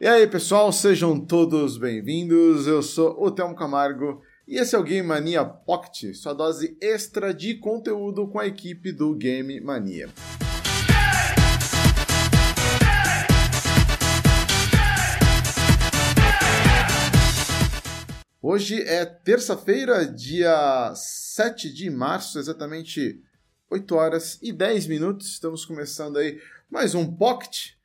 E aí, pessoal, sejam todos bem-vindos. Eu sou o Telmo Camargo e esse é o Game Mania Pocket, sua dose extra de conteúdo com a equipe do Game Mania. Hoje é terça-feira, dia 7 de março, exatamente 8 horas e 10 minutos. Estamos começando aí mais um Pocket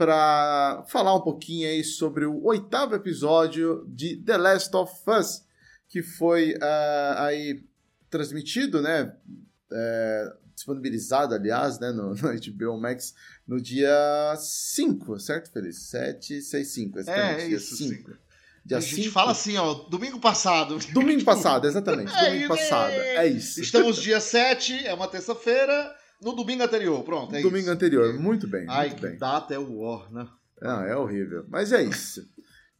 para falar um pouquinho aí sobre o oitavo episódio de The Last of Us, que foi uh, aí transmitido, né? É, disponibilizado, aliás, né, no, no HBO Max no dia 5, certo, Feliz? 7, 6, 5, exatamente. É, isso, 5. Dia a gente cinco. fala assim, ó, domingo passado. Domingo passado, exatamente. É domingo passado. É isso. Estamos dia 7, é uma terça-feira, no domingo anterior. Pronto, é Domingo isso. anterior, muito bem. Ai, muito que bem. data é o War, né? Não, é horrível. Mas é isso.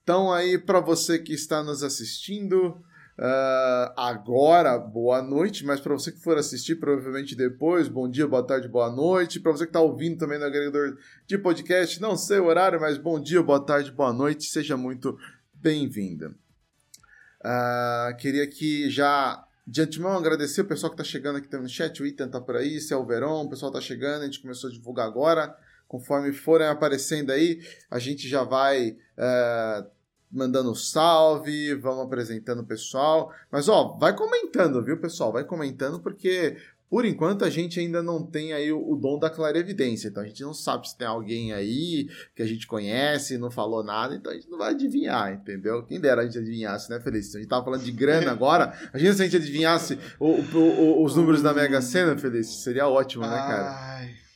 Então, aí, para você que está nos assistindo, Uh, agora, boa noite, mas para você que for assistir, provavelmente depois, bom dia, boa tarde, boa noite. Para você que está ouvindo também no agregador de podcast, não sei o horário, mas bom dia, boa tarde, boa noite, seja muito bem-vinda. Uh, queria que já de antemão agradecer o pessoal que está chegando aqui no chat, o Ethan tá por aí, o Verão, o pessoal está chegando, a gente começou a divulgar agora. Conforme forem aparecendo aí, a gente já vai. Uh, mandando salve, vamos apresentando o pessoal. Mas ó, vai comentando, viu, pessoal? Vai comentando porque por enquanto a gente ainda não tem aí o, o dom da clarevidência. Então a gente não sabe se tem alguém aí que a gente conhece, não falou nada, então a gente não vai adivinhar, entendeu? Quem dera a gente adivinhasse, né, Feliz? A gente tava falando de grana agora. A gente se a gente adivinhasse o, o, os números da Mega Sena, Feliz, seria ótimo, né, cara? Ai.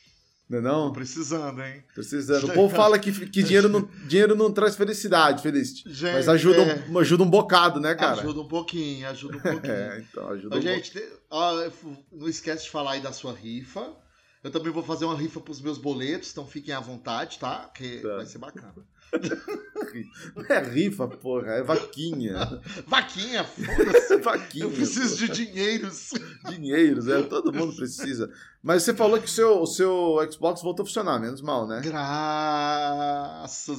Não é não? Precisando, hein? Precisando. O povo fala que, que dinheiro, não, dinheiro não traz felicidade, feliz. Gente, mas ajuda, é... um, ajuda um bocado, né, cara? Ajuda um pouquinho, ajuda um pouquinho. é, então ajuda um Gente, ó, não esquece de falar aí da sua rifa. Eu também vou fazer uma rifa pros meus boletos, então fiquem à vontade, tá? Que tá. vai ser bacana. Não é rifa, porra, é vaquinha. vaquinha, foda-se. vaquinha. Eu preciso porra. de dinheiros. Dinheiros, é, todo mundo precisa. Mas você falou que o seu, o seu Xbox voltou a funcionar, menos mal, né? Graças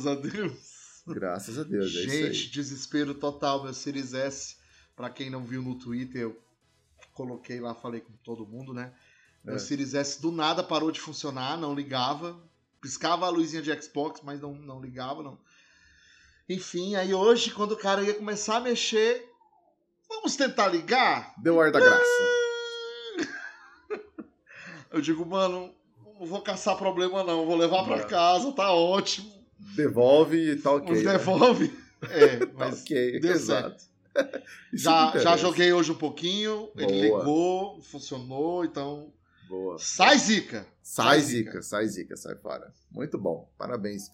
a Deus. Graças a Deus, é Gente, desespero total, meu Series S. Pra quem não viu no Twitter, eu coloquei lá, falei com todo mundo, né? Meu é. Series S do nada parou de funcionar, não ligava piscava a luzinha de Xbox, mas não, não ligava, não. Enfim, aí hoje, quando o cara ia começar a mexer, vamos tentar ligar? Deu ar da graça. Eu digo, mano, não vou caçar problema não, vou levar para casa, tá ótimo. Devolve e tá ok. Né? Devolve. Né? É, tá mas tá ok, exato. já, já joguei hoje um pouquinho, Boa. ele ligou, funcionou, então Boa. Sai zica. Sai, zica, sai zica, sai fora. Muito bom, parabéns.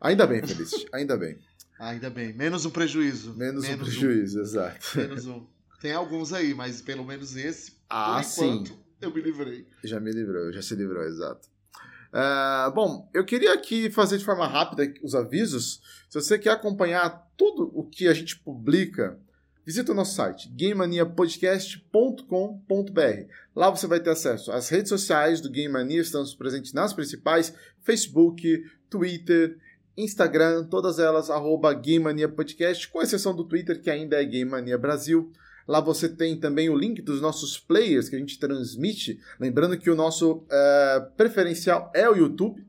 Ainda bem, Feliz, ainda bem. Ainda bem, menos um prejuízo. Menos, menos um prejuízo, um. exato. Menos um. Tem alguns aí, mas pelo menos esse, ah, enquanto, sim. eu me livrei. Já me livrou, já se livrou, exato. Uh, bom, eu queria aqui fazer de forma rápida os avisos. Se você quer acompanhar tudo o que a gente publica Visita o nosso site gamemaniapodcast.com.br. Lá você vai ter acesso às redes sociais do Game Mania, estamos presentes nas principais: Facebook, Twitter, Instagram, todas elas arroba Game Mania Podcast, com exceção do Twitter, que ainda é Game Mania Brasil. Lá você tem também o link dos nossos players que a gente transmite. Lembrando que o nosso uh, preferencial é o YouTube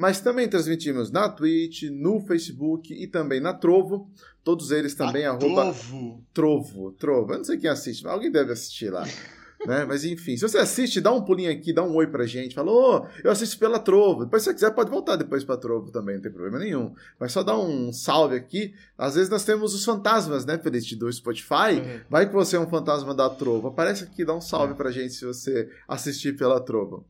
mas também transmitimos na Twitch, no Facebook e também na Trovo. Todos eles também, a arroba... Trovo. Trovo, Trovo. Eu não sei quem assiste, mas alguém deve assistir lá. né? Mas enfim, se você assiste, dá um pulinho aqui, dá um oi pra gente. Fala, ô, oh, eu assisto pela Trovo. Depois, se você quiser, pode voltar depois pra Trovo também, não tem problema nenhum. Mas só dá um salve aqui. Às vezes nós temos os fantasmas, né, Feliz, do Spotify. Uhum. Vai que você é um fantasma da Trovo. Aparece aqui, dá um salve uhum. pra gente se você assistir pela Trovo.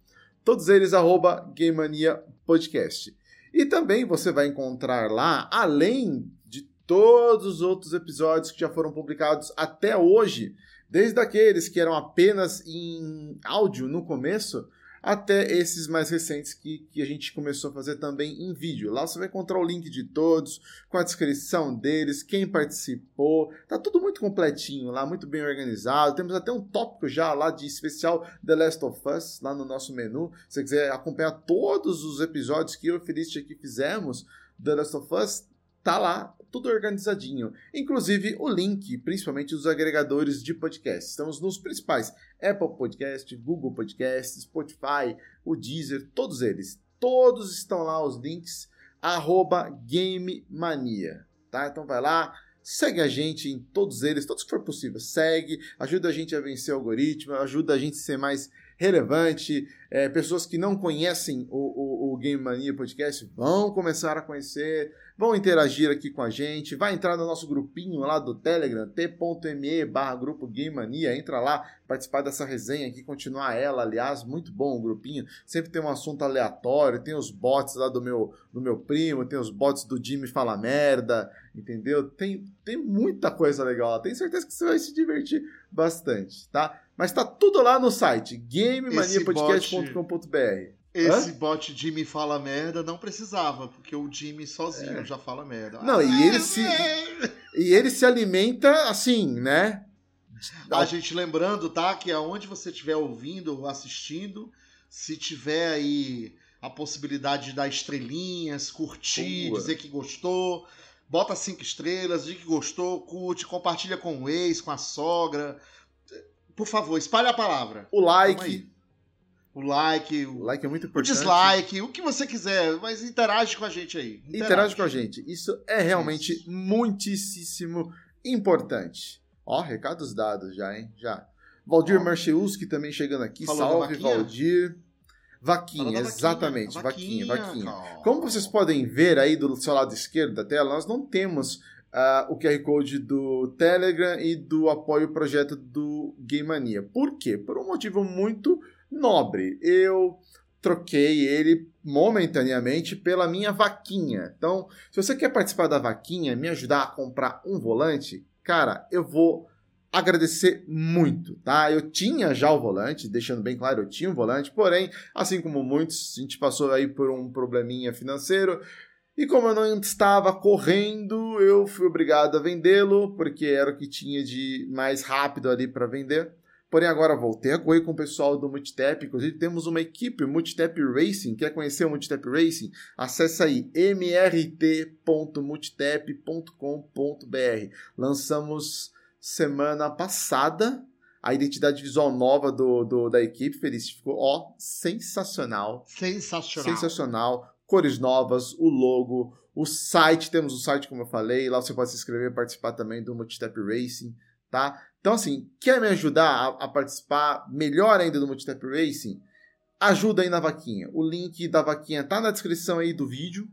Todos eles, arroba Game Mania Podcast. E também você vai encontrar lá, além de todos os outros episódios que já foram publicados até hoje, desde aqueles que eram apenas em áudio no começo, até esses mais recentes que, que a gente começou a fazer também em vídeo. Lá você vai encontrar o link de todos, com a descrição deles, quem participou. Tá tudo muito completinho lá, muito bem organizado. Temos até um tópico já lá de especial The Last of Us, lá no nosso menu. Se você quiser acompanhar todos os episódios que eu e o aqui fizemos, The Last of Us, tá lá tudo organizadinho. Inclusive o link, principalmente dos agregadores de podcast. Estamos nos principais: Apple Podcast, Google Podcast, Spotify, o Deezer, todos eles. Todos estão lá os links, arroba Game Mania. Tá? Então vai lá, segue a gente em todos eles, todos que for possível. Segue, ajuda a gente a vencer o algoritmo, ajuda a gente a ser mais relevante. É, pessoas que não conhecem o, o, o, Game Mania Podcast vão começar a conhecer, vão interagir aqui com a gente, vai entrar no nosso grupinho lá do Telegram, t.me barra grupo Game Mania, entra lá, participar dessa resenha aqui, continuar ela, aliás, muito bom o grupinho, sempre tem um assunto aleatório, tem os bots lá do meu, do meu primo, tem os bots do Jimmy Fala Merda, entendeu? Tem, tem muita coisa legal, tenho certeza que você vai se divertir bastante, tá? Mas tá tudo lá no site, gamemaniapodcast.com.br. Esse Hã? bot Jimmy fala merda não precisava, porque o Jimmy sozinho é. já fala merda. Não, ah, e ele se e ele se alimenta assim, né? A gente lembrando, tá, que aonde você estiver ouvindo ou assistindo, se tiver aí a possibilidade de dar estrelinhas, curtir, Boa. dizer que gostou, bota cinco estrelas, diz que gostou, curte, compartilha com o ex, com a sogra, por favor, espalhe a palavra. O like. O like, o, o, like é muito importante. O dislike, o que você quiser, mas interage com a gente aí. Interage, interage com a gente. Isso é realmente Isso. muitíssimo importante. Ó, recados dados já, hein? Já. Valdir. Marcheuski também chegando aqui. Falou Salve, Valdir. Vaquinha, exatamente. Vaquinha, vaquinha. vaquinha. Como vocês podem ver aí do seu lado esquerdo da tela, nós não temos uh, o QR Code do Telegram e do apoio ao projeto do Game Mania. Por quê? Por um motivo muito nobre. Eu troquei ele momentaneamente pela minha vaquinha. Então, se você quer participar da vaquinha, me ajudar a comprar um volante, cara, eu vou agradecer muito, tá? Eu tinha já o volante, deixando bem claro, eu tinha um volante, porém, assim como muitos, a gente passou aí por um probleminha financeiro, e como eu não estava correndo, eu fui obrigado a vendê-lo, porque era o que tinha de mais rápido ali para vender. Porém, agora voltei a correr com o pessoal do Multitap. Inclusive, temos uma equipe, Multitap Racing. Quer conhecer o Multitap Racing? Acesse aí mrt.multitap.com.br. Lançamos semana passada a identidade visual nova do, do da equipe. Feliz, ficou ó, sensacional. Sensacional. Sensacional cores novas, o logo, o site, temos o site como eu falei, lá você pode se inscrever e participar também do Multitap Racing, tá? Então assim, quer me ajudar a, a participar melhor ainda do Multitap Racing? Ajuda aí na vaquinha. O link da vaquinha tá na descrição aí do vídeo,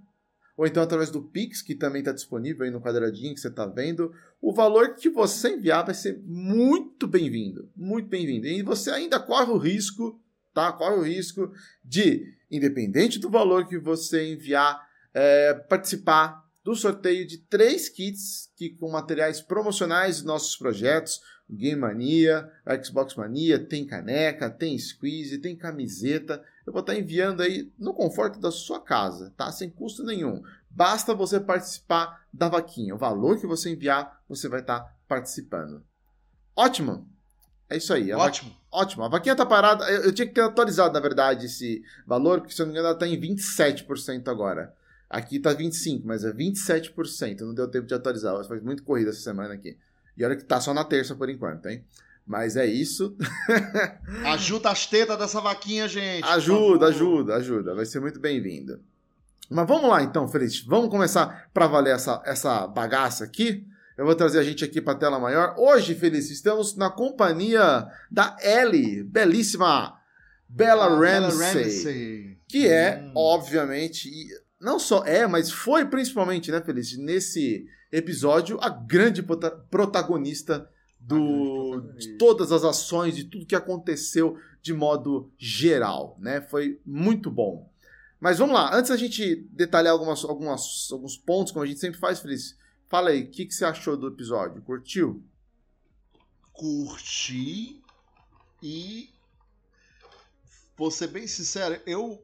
ou então através do Pix, que também está disponível aí no quadradinho que você está vendo. O valor que você enviar vai ser muito bem-vindo, muito bem-vindo. E você ainda corre o risco, tá? Corre o risco de independente do valor que você enviar, é, participar do sorteio de três kits que, com materiais promocionais dos nossos projetos, Game Mania, Xbox Mania, tem caneca, tem squeeze, tem camiseta. Eu vou estar enviando aí no conforto da sua casa, tá? Sem custo nenhum. Basta você participar da vaquinha. O valor que você enviar, você vai estar participando. Ótimo! É isso aí. Ótimo. Va... Ótimo. A vaquinha tá parada. Eu, eu, tinha que ter atualizado, na verdade, esse valor, porque se eu não me engano, ela tá em 27% agora. Aqui tá 25%, mas é 27%. Não deu tempo de atualizar. Faz muito corrida essa semana aqui. E olha que tá só na terça por enquanto, hein? Mas é isso. ajuda as tetas dessa vaquinha, gente. Ajuda, ajuda, ajuda. Vai ser muito bem-vindo. Mas vamos lá então, Feliz. Vamos começar para valer essa, essa bagaça aqui. Eu vou trazer a gente aqui para a tela maior. Hoje, Feliz, estamos na companhia da Ellie, belíssima Bella ah, Ramsey, Ramsey, que é, hum. obviamente, não só é, mas foi principalmente, né, Feliz, nesse episódio, a grande protagonista do, de todas as ações, de tudo que aconteceu de modo geral, né? Foi muito bom. Mas vamos lá, antes da gente detalhar algumas, algumas, alguns pontos, como a gente sempre faz, Feliz, Fala aí, o que, que você achou do episódio? Curtiu? Curti e vou ser bem sincero, eu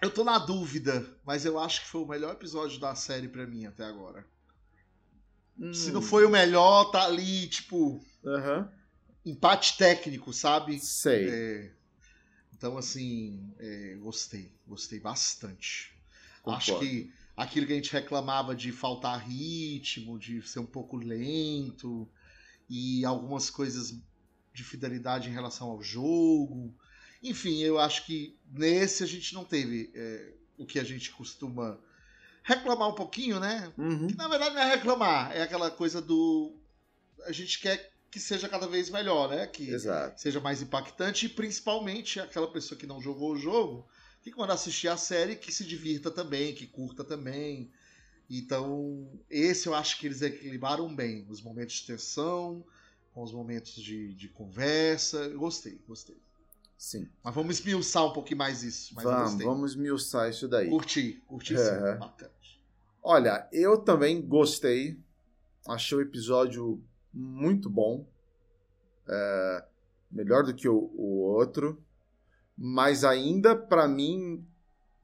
eu tô na dúvida, mas eu acho que foi o melhor episódio da série para mim até agora. Hum. Se não foi o melhor, tá ali, tipo. Uhum. Empate técnico, sabe? Sei. É, então, assim, é, gostei. Gostei bastante. Concordo. Acho que aquilo que a gente reclamava de faltar ritmo, de ser um pouco lento e algumas coisas de fidelidade em relação ao jogo. Enfim, eu acho que nesse a gente não teve é, o que a gente costuma reclamar um pouquinho, né? Uhum. Que na verdade não é reclamar, é aquela coisa do. A gente quer que seja cada vez melhor, né? Que Exato. seja mais impactante e principalmente aquela pessoa que não jogou o jogo, que quando assistir a série, que se divirta também, que curta também. Então, esse eu acho que eles equilibraram bem. Os momentos de tensão, com os momentos de, de conversa. Gostei, gostei. Sim. Mas vamos esmiuçar um pouquinho mais isso. Vamos, vamos esmiuçar isso daí. Curti, curti É. sim. Bacana. Olha, eu também gostei. Achei o episódio muito bom. É, melhor do que o, o outro. Mas ainda, pra mim,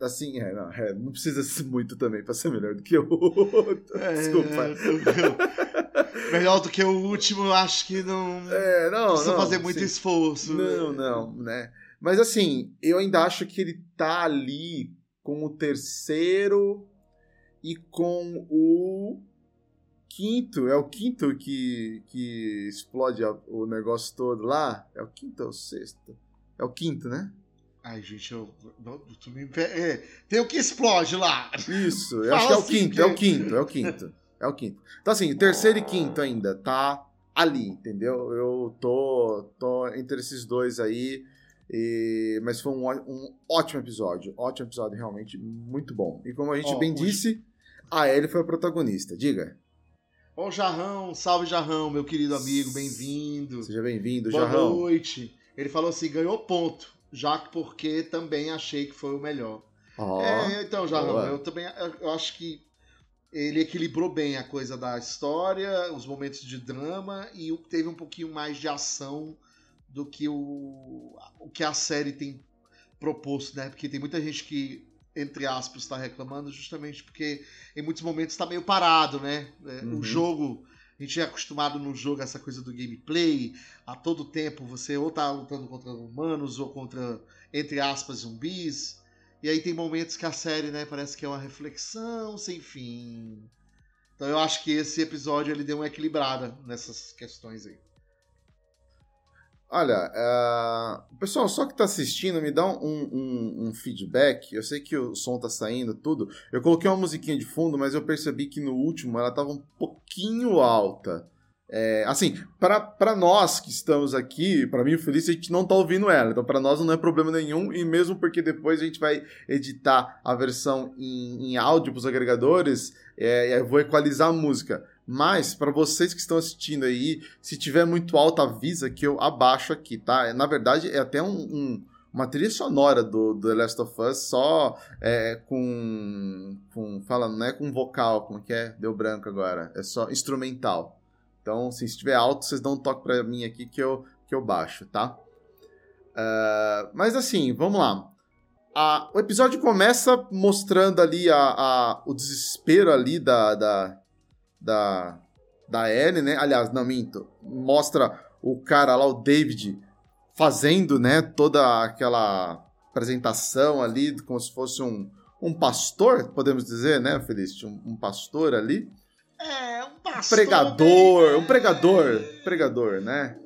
assim, é, não, é, não precisa ser muito também pra ser melhor do que o outro. Desculpa. É, melhor do que o último, eu acho que não É, não, precisa não, fazer muito sim. esforço. Não, não, né? Mas assim, eu ainda acho que ele tá ali com o terceiro e com o quinto. É o quinto que, que explode o negócio todo lá? É o quinto ou o sexto? É o quinto, né? Ai, gente, eu. tu me é, tem o que explode lá. Isso, eu Fala acho que é o assim, quinto, é o quinto, é o quinto. É o quinto. Então, assim, terceiro e quinto ainda tá ali, entendeu? Eu tô, tô entre esses dois aí. e- Mas foi um, um ótimo episódio. Ótimo episódio, realmente muito bom. E como a gente Ó, bem disse, a Ellie foi a protagonista. Diga. O Jarrão, salve Jarrão, meu querido amigo, bem-vindo. Seja bem-vindo, Boa Jarrão. noite. Ele falou assim: ganhou ponto, já que porque também achei que foi o melhor. Ó, É, então, Jarrão, boa. eu também eu acho que ele equilibrou bem a coisa da história, os momentos de drama e teve um pouquinho mais de ação do que o, o que a série tem proposto, né? Porque tem muita gente que, entre aspas, está reclamando justamente porque em muitos momentos está meio parado, né? É, Uhum. O jogo, a gente é acostumado no jogo a essa coisa do gameplay, a todo tempo você ou tá lutando contra humanos ou contra, entre aspas, zumbis. E aí tem momentos que a série, né, parece que é uma reflexão sem fim. Então eu acho que esse episódio ele deu uma equilibrada nessas questões aí. Olha, é, pessoal, só que tá assistindo, me dá um, um- um feedback. Eu sei que o som tá saindo, tudo. Eu coloquei uma musiquinha de fundo, mas eu percebi que no último ela tava um pouquinho alta. É, assim, pra nós que estamos aqui, pra mim o Felício, a gente não tá ouvindo ela. Então, pra nós não é problema nenhum. E mesmo porque depois a gente vai editar a versão em, em áudio pros agregadores, é, eu vou equalizar a música. Mas, pra vocês que estão assistindo aí, se tiver muito alto, avisa que eu abaixo aqui, tá? Na verdade, é até um, um- uma trilha sonora do, do The Last of Us, só é, com, com. Fala, não é com vocal, como que é? Deu branco agora. É só instrumental. Então, se estiver alto, vocês dão um toque pra mim aqui que eu, que eu baixo, tá? Ah, mas assim, vamos lá. A- o episódio começa mostrando ali a, a- o desespero ali da, da, da, da Ellie, né? Aliás, não minto. Mostra o cara lá, o David, fazendo, né, toda aquela apresentação ali, como se fosse um, um pastor, podemos dizer, né, Feliz? Um, um pastor ali. É, um pastor. Pregador, bem- um pregador, pregador, né?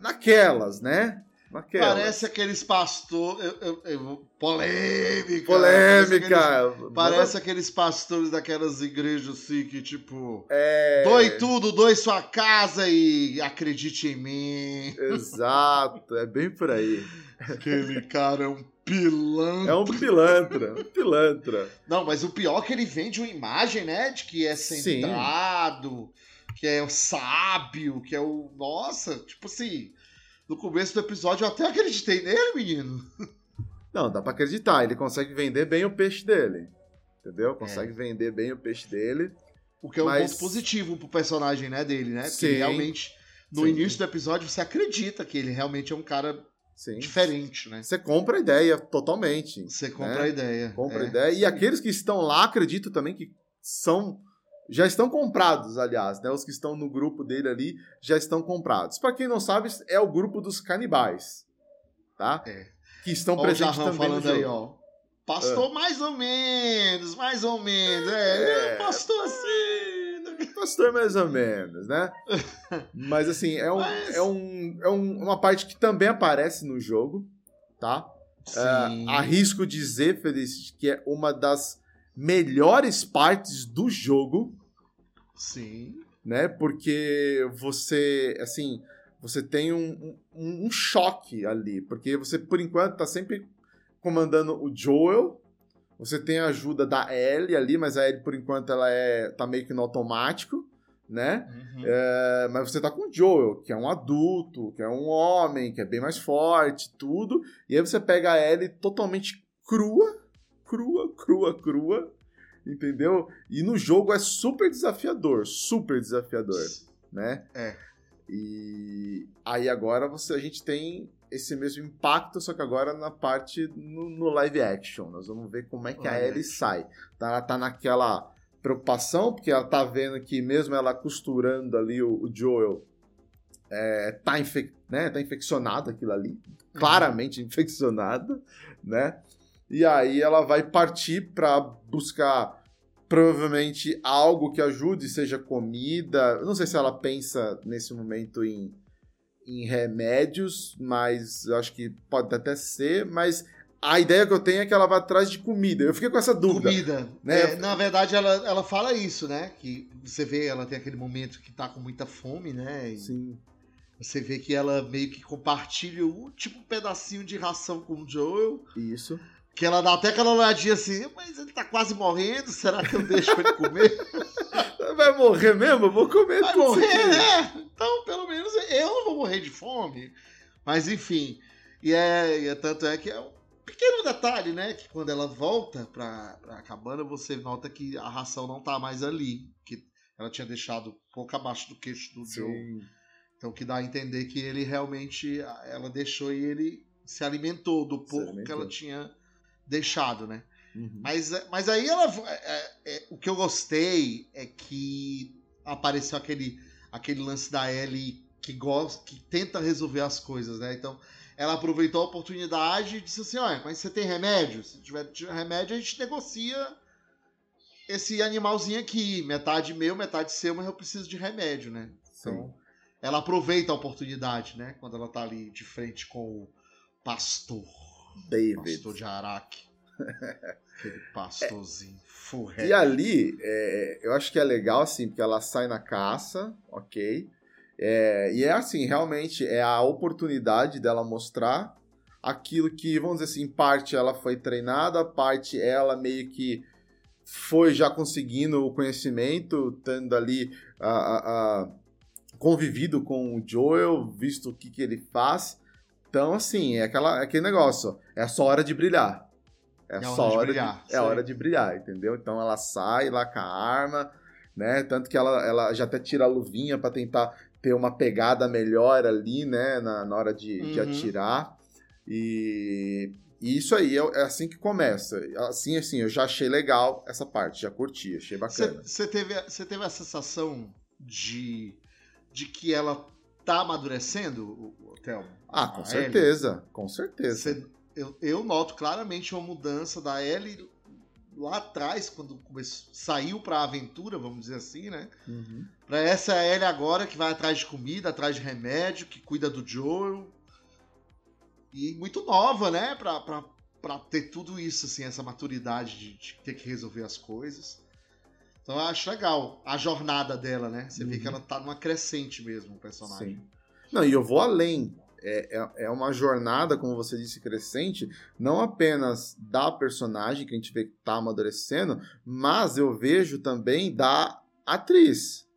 Naquelas, né? Naquelas. Parece aqueles pastor. eu- eu- eu- polêmica. Parece, Polêmica. aqueles, parece aqueles pastores daquelas igrejas assim que, tipo. É... Doe tudo, doe sua casa e acredite em mim. Exato, é bem por aí. Aquele cara é um pilantra. É um pilantra, um pilantra. Não, mas o pior é que ele vende uma imagem, né? De que é Sim. centrado, que é o sábio, que é o. Nossa, tipo assim. No começo do episódio eu até acreditei nele, menino. Não, dá pra acreditar, ele consegue vender bem o peixe dele. Entendeu? Consegue É. vender bem o peixe dele. O que é um Mas- ponto positivo pro personagem, né, dele, né? Porque Sim. ele realmente, no Sim. início do episódio, você acredita que ele realmente é um cara Sim. diferente, né? Você compra a ideia totalmente. Você compra né? a ideia. Compra a é. ideia. E aqueles que estão lá, acredito também que são. Já estão comprados, aliás, né? Os que estão no grupo dele ali já estão comprados. Pra quem não sabe, é o grupo dos canibais. Tá? É. Que estão Ó presentes também falando aí, ó. Pastor ah. mais ou menos, mais ou menos. É, é pastor assim. Pastor mais ou menos, né? Mas assim, é, um, Mas... é, um, é um, uma parte que também aparece no jogo, tá? Uh, arrisco dizer, Feliz, que é uma das melhores partes do jogo. Sim. Né? Porque você, assim, você tem um, um, um choque ali. Porque você, por enquanto, tá sempre comandando o Joel. Você tem a ajuda da Ellie ali, mas a Ellie, por enquanto, ela é, tá meio que no automático, né? Uhum. É, mas você tá com o Joel, que é um adulto, que é um homem, que é bem mais forte, tudo. E aí você pega a Ellie totalmente crua, crua, crua, crua, entendeu? E no jogo é super desafiador, super desafiador, né? É. E aí agora você, a gente tem esse mesmo impacto, só que agora na parte no, no live action. Nós vamos ver como é que a Ellie sai. Tá, ela tá naquela preocupação, porque ela tá vendo que mesmo ela costurando ali o, o Joel, é, tá, infec, né, tá infeccionado aquilo ali. Uhum. Claramente uhum. infeccionada, né? E aí ela vai partir para buscar provavelmente algo que ajude, seja comida. Eu não sei se ela pensa nesse momento em em remédios, mas eu acho que pode até ser, mas a ideia que eu tenho é que ela vai atrás de comida. Eu fiquei com essa dúvida. Comida. Né? É, na verdade, ela, ela fala isso, né? Que você vê, ela tem aquele momento que tá com muita fome, né? E Sim. Você vê que ela meio que compartilha o tipo um pedacinho de ração com o Joel. Isso. Que ela dá até aquela olhadinha assim, mas ele tá quase morrendo, será que eu deixo ele comer? Vai morrer mesmo? Eu vou comer Vai tudo morrer, né? Então, pelo menos eu não vou morrer de fome. Mas enfim, e é, e é tanto é que é um pequeno detalhe, né? Que quando ela volta pra, pra cabana, você nota que a ração não tá mais ali. Que ela tinha deixado pouco abaixo do queixo do. Joe. Então que dá a entender que ele realmente. Ela deixou e ele se alimentou do pouco alimentou. que ela tinha deixado, né? Uhum. Mas, mas aí ela. É, é, o que eu gostei é que apareceu aquele, aquele lance da Ellie que gosta, que tenta resolver as coisas, né? Então, ela aproveitou a oportunidade e disse assim: olha, mas você tem remédio? Se tiver, tiver remédio, a gente negocia esse animalzinho aqui. Metade meu, metade seu, mas eu preciso de remédio, né? Então, Sim. ela aproveita a oportunidade, né? Quando ela tá ali de frente com o pastor. David. Pastor de Araque. Aquele pastorzinho é. E ali, é, eu acho que é legal, assim, porque ela sai na caça, ok? É, e é assim, realmente, é a oportunidade dela mostrar aquilo que, vamos dizer assim, em parte ela foi treinada, parte ela meio que foi já conseguindo o conhecimento, tendo ali a, a, a convivido com o Joel, visto o que, que ele faz. Então, assim, é, aquela, é aquele negócio, é a sua hora de brilhar. É, é só hora de, brilhar, de, é hora de brilhar, entendeu? Então ela sai lá com a arma, né? Tanto que ela, ela já até tira a luvinha para tentar ter uma pegada melhor ali, né? Na, na hora de, uhum. de atirar. E, e, isso aí é, é, assim que começa. Assim, assim, eu já achei legal essa parte, já curti, achei bacana. Você teve, teve a sensação de, de que ela tá amadurecendo, o Thelma? Ah, com certeza, Ellie. com certeza. Eu, eu noto claramente uma mudança da Ellie lá atrás, quando começou, saiu pra aventura, vamos dizer assim, né? Uhum. Pra essa Ellie agora que vai atrás de comida, atrás de remédio, que cuida do Joel. E muito nova, né? Pra, pra, pra ter tudo isso, assim, essa maturidade de, de ter que resolver as coisas. Então eu acho legal a jornada dela, né? Você uhum. vê que ela tá numa crescente mesmo, o personagem. Sim. Não, e eu vou além. É, é, é uma jornada, como você disse, crescente, não apenas da personagem que a gente vê que tá amadurecendo, mas eu vejo também da atriz,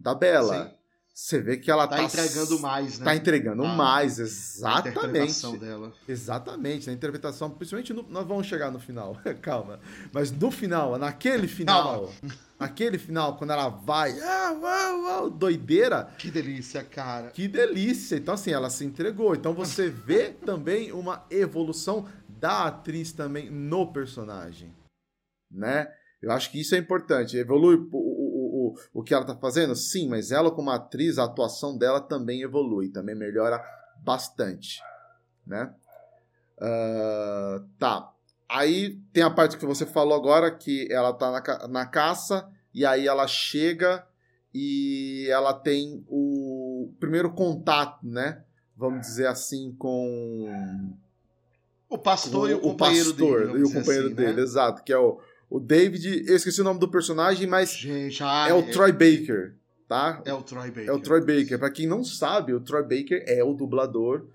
da Bela. Sim. Você vê que ela tá, tá entregando mais, né? Tá entregando ah, mais, exatamente. A interpretação dela. Exatamente, a interpretação, principalmente no, nós vamos chegar no final, calma. Mas no final, naquele final, calma. naquele final, quando ela vai, ah, uau, uau, doideira. Que delícia, cara. Que delícia. Então, assim, ela se entregou. Então você vê também uma evolução da atriz também no personagem, né? Eu acho que isso é importante. Evolui o que ela tá fazendo? Sim, mas ela como atriz, a atuação dela também evolui, também melhora bastante, né? Uh, tá. aí tem a parte que você falou agora, que ela tá na, ca- na caça, e aí ela chega e ela tem o primeiro contato, né? Vamos dizer assim, com O pastor e o o companheiro pastor dele. e o companheiro assim, dele, Né? exato, que é o, o David. Eu esqueci o nome do personagem, mas Gente, ah, é o Troy Baker, tá? É o Troy Baker. É o Troy Baker. Pra quem não sabe, o Troy Baker é o dublador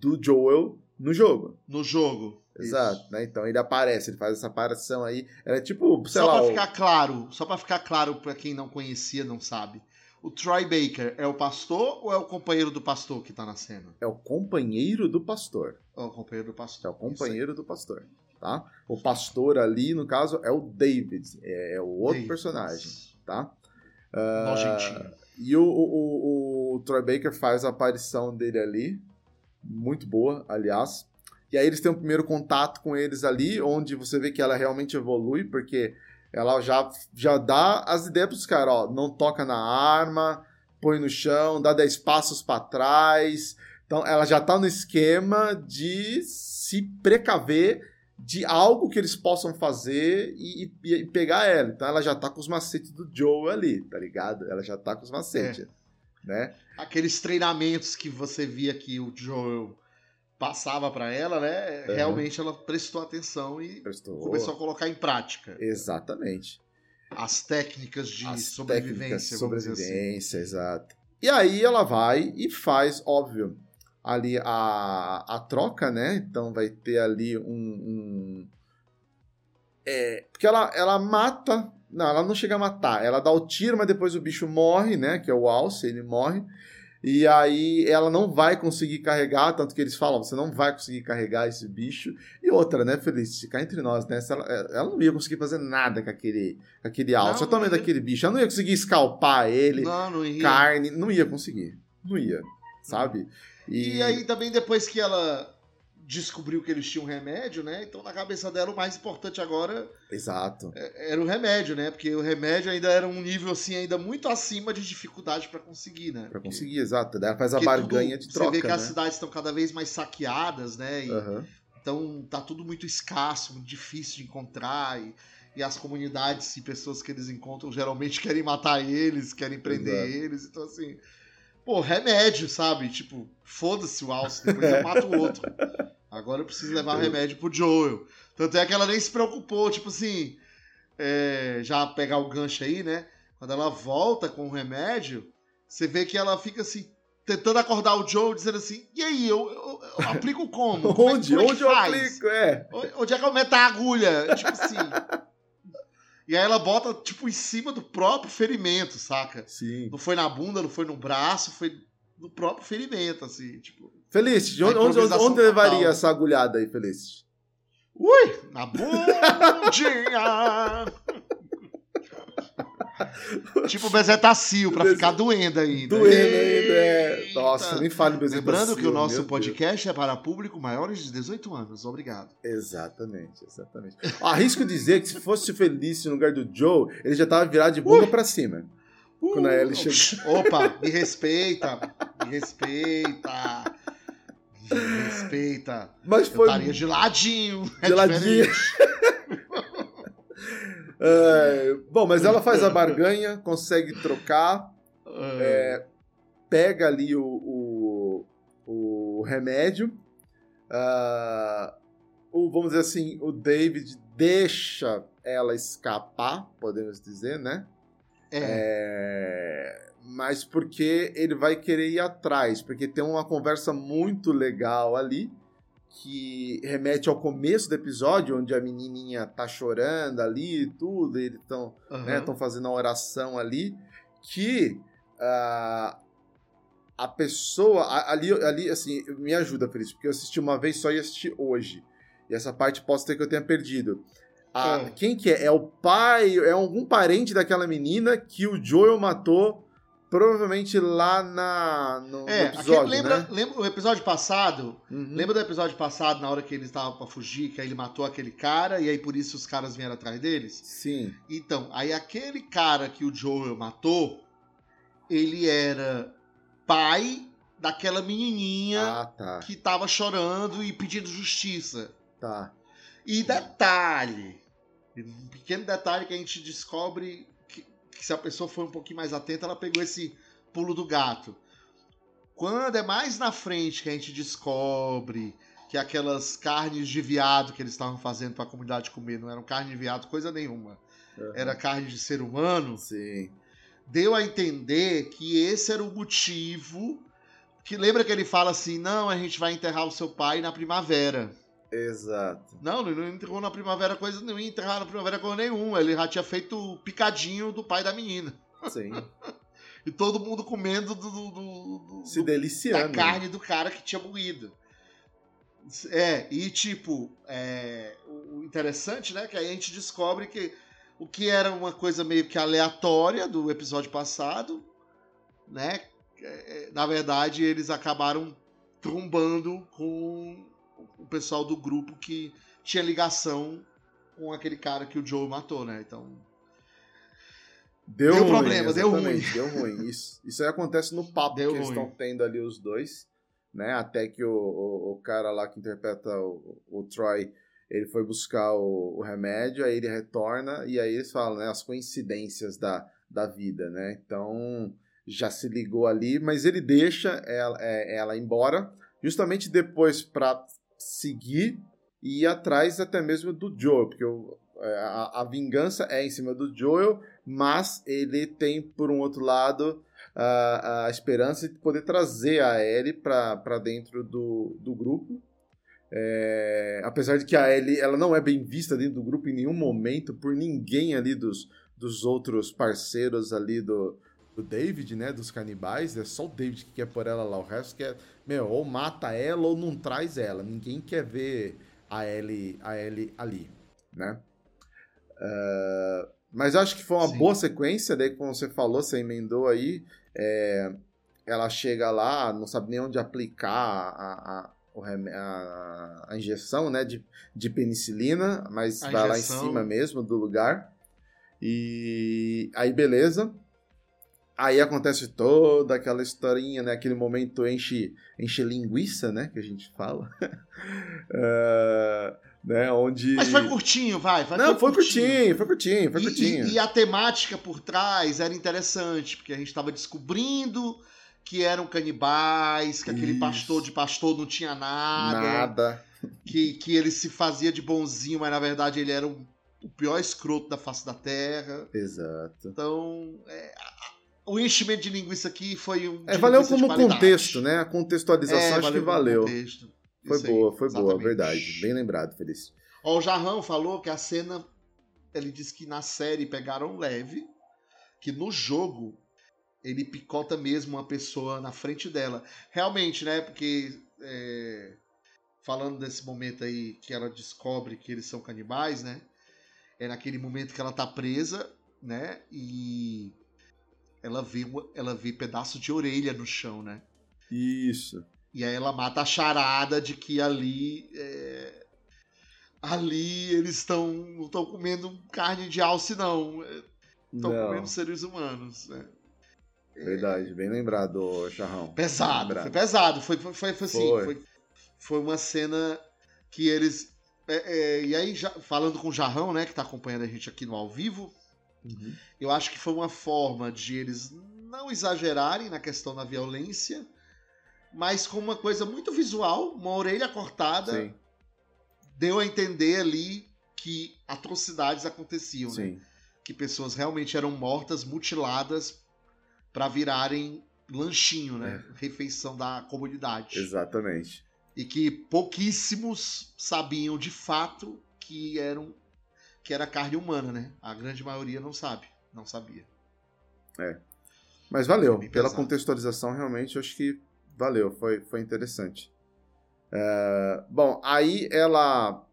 do Joel no jogo. No jogo. Exato, né? Então ele aparece, ele faz essa aparição aí. Ela é tipo, sei Só lá. pra o- ficar claro, só pra ficar claro pra quem não conhecia, não sabe. O Troy Baker é o pastor ou é o companheiro do pastor que tá na cena? É o companheiro do pastor. É o companheiro do É pastor. o companheiro do pastor, tá? O pastor ali, no caso, é o David. É, é o outro David. personagem, tá? Nojentinho. E o, o, o, o Troy Baker faz a aparição dele ali. Muito boa, aliás. E aí eles têm um primeiro contato com eles ali, onde você vê que ela realmente evolui, porque ela já, já dá as ideias pros caras, ó. Não toca na arma, põe no chão, dá 10 passos para trás. Então ela já tá no esquema de se precaver de algo que eles possam fazer e, e- e pegar ela. Então ela já tá com os macetes do Joe ali, tá ligado? Ela já tá com os macetes, né? Aqueles treinamentos que você via que o Joel passava pra ela, né? Uhum. Realmente ela prestou atenção e Prestou. começou a colocar em prática Exatamente. as técnicas de As sobrevivência, técnicas dizer assim. sobrevivência, exato. E aí ela vai e faz, óbvio, ali a, a troca, né? Então vai ter ali um. um- é, porque ela, ela mata. Não, ela não chega a matar. Ela dá o tiro, mas depois o bicho morre, né? Que é o Alce, ele morre. E aí ela não vai conseguir carregar, tanto que eles falam, você não vai conseguir carregar esse bicho. E outra, né, Feliz? Ficar entre nós, né? Ela, ela não ia conseguir fazer nada com aquele, com aquele alce. Não, não ia. daquele bicho. Ela não ia conseguir escalpar ele, Não, não ia. carne. Não ia conseguir. Não ia, sabe? E aí também depois que ela descobriu que eles tinham remédio, né? Então na cabeça dela o mais importante agora Exato. era o remédio, né? Porque o remédio ainda era um nível assim ainda muito acima de dificuldade pra conseguir, né? Pra Porque- conseguir, exato. Daí ela faz a barganha tudo- de troca, Você vê que né? as cidades estão cada vez mais saqueadas, né? E- Aham. Então tá tudo muito escasso, muito difícil de encontrar. E, e as comunidades e pessoas que eles encontram geralmente querem matar eles, querem prender Exato. eles. Então, assim, pô, remédio, sabe? Tipo, foda-se o Alce, depois eu mato o outro. Agora eu preciso levar É. remédio pro Joel. Tanto é que ela nem se preocupou, tipo assim, é, já pegar o gancho aí, né? Quando ela volta com o remédio, você vê que ela fica assim, tentando acordar o Joel, dizendo assim: e aí, eu, eu- eu aplico como? Como é- Onde? como é que Onde eu faz? aplico? É. Onde é que eu meto a agulha? Tipo assim. E aí ela bota, tipo, em cima do próprio ferimento, saca? Sim. Não foi na bunda, não foi no braço, foi no próprio ferimento, assim, tipo. Feliz, onde, onde, onde levaria essa agulhada aí, Feliz? Ui! Na bundinha! tipo bezetacil, pra Beze- ficar doendo ainda. Doendo ainda, é. Nossa, nem fale bezetacil, Lembrando que o nosso meu Deus. podcast é para público maiores de 18 anos. Obrigado. Exatamente, exatamente. Arrisco dizer que se fosse feliz no lugar do Joe, ele já tava virado de bunda pra cima. Quando a Ellie chegou. Opa, me respeita. Me respeita. Me respeita. Mas Eu foi. estaria de ladinho. é De ladinho. É, bom, mas ela faz a barganha, consegue trocar, É, pega ali o, o, o remédio. ah, o, vamos dizer assim, o David deixa ela escapar, podemos dizer, né? é, É, mas porque ele vai querer ir atrás, porque tem uma conversa muito legal ali que remete ao começo do episódio, onde a menininha tá chorando ali e tudo, e eles estão aham. estão fazendo a oração ali, que ah, a pessoa a- ali, ali, assim, me ajuda, Feliz, porque eu assisti uma vez só e assisti hoje. E essa parte posso ter que eu tenha perdido. Ah, É. Quem que é? É o pai, é algum parente daquela menina que o Joel matou, provavelmente lá na, no, no É, episódio, aquele- lembra, né? lembra o episódio passado? Uhum. Lembra do episódio passado, na hora que eles estavam pra fugir, que aí ele matou aquele cara e aí por isso os caras vieram atrás deles? Sim. Então, aí aquele cara que o Joel matou, ele era pai daquela menininha Ah, tá. que tava chorando e pedindo justiça. Tá. E detalhe, um pequeno detalhe que a gente descobre que, se a pessoa for um pouquinho mais atenta, ela pegou esse pulo do gato. Quando é mais na frente que a gente descobre que aquelas carnes de viado que eles estavam fazendo para a comunidade comer não eram carne de viado coisa nenhuma. Uhum. Era carne de ser humano. Sim. Deu a entender que esse era o motivo. Que lembra que ele fala assim: não, a gente vai enterrar o seu pai na primavera. Exato. Não, ele não enterrou na primavera coisa não ia enterrar na primavera coisa nenhuma. Ele já tinha feito o picadinho do pai da menina. Sim. e todo mundo comendo do, do, do, Se deliciando. Da carne do cara que tinha moído. É, e tipo, é, o interessante, né, que aí a gente descobre que o que era uma coisa meio que aleatória do episódio passado, né, é, na verdade eles acabaram trombando com pessoal do grupo que tinha ligação com aquele cara que o Joe matou, né, então... Deu, deu ruim, problema, deu ruim. Deu ruim. Isso, isso aí acontece no papo deu que ruim. eles estão tendo ali os dois né? Até que o, o, o cara lá que interpreta o, o, Troy, ele foi buscar o, o, remédio, aí ele retorna e aí eles falam, né? As coincidências da, da vida, né? Então já se ligou ali, mas ele deixa ela, é, ela embora justamente depois para seguir e ir atrás até mesmo do Joel, porque é, a, a vingança é em cima do Joel, mas ele tem por um outro lado a, a esperança de poder trazer a Ellie para dentro do, do grupo. É, apesar de que a Ellie ela não é bem vista dentro do grupo em nenhum momento por ninguém ali dos, dos outros parceiros ali do, do David, né? Dos canibais. É só o David que quer pôr ela lá. O resto quer, meu, ou mata ela ou não traz ela. Ninguém quer ver a Ellie, a Ellie ali, né? Uh, mas acho que foi uma Sim. boa sequência, daí como você falou, você emendou aí. É, ela chega lá, não sabe nem onde aplicar a, a, a, a injeção né, de, de penicilina, mas vai lá em cima mesmo do lugar. E aí, beleza. Aí acontece toda aquela historinha, né? Aquele momento enche, enche linguiça, né? Que a gente fala. uh, né? Onde... Mas foi curtinho, vai. vai Não, foi curtinho. curtinho, foi curtinho, foi curtinho. E, e, a temática por trás era interessante, porque a gente estava descobrindo que eram canibais, que aquele Isso. pastor de pastor não tinha nada. Nada. Que, que ele se fazia de bonzinho, mas na verdade ele era o, o pior escroto da face da terra. Exato. Então, é, o enchimento de linguiça aqui foi um. É, valeu como contexto, né? A contextualização é, acho que valeu. Contexto. Foi boa, foi exatamente. boa, verdade. Bem lembrado, Felício. Ó, o Jarrão falou que a cena. Ele disse que na série pegaram leve, que no jogo ele picota mesmo uma pessoa na frente dela. Realmente, né? Porque. É, falando desse momento aí que ela descobre que eles são canibais, né? É naquele momento que ela tá presa, né? E ela vê, ela vê pedaço de orelha no chão, né? Isso. E aí ela mata a charada de que ali. É... Ali eles estão. não estão comendo carne de alce, não. Estão comendo seres humanos. Né? Verdade, bem lembrado, Charrão. Pesado, lembrado. foi pesado. Foi, foi, foi, foi assim. Foi. foi. Foi, uma cena que eles. É, é, e aí, já, falando com o Jarrão, né, que está acompanhando a gente aqui no ao vivo, uhum. eu acho que foi uma forma de eles não exagerarem na questão da violência, mas com uma coisa muito visual, uma orelha cortada, Sim. deu a entender ali que atrocidades aconteciam, né? Que pessoas realmente eram mortas, mutiladas para virarem lanchinho, né? É. Refeição da comunidade. Exatamente. E que pouquíssimos sabiam de fato que eram que era carne humana, né? A grande maioria não sabe, não sabia. É. Mas valeu, pela contextualização realmente eu acho que valeu, foi, foi interessante. É, bom, aí ela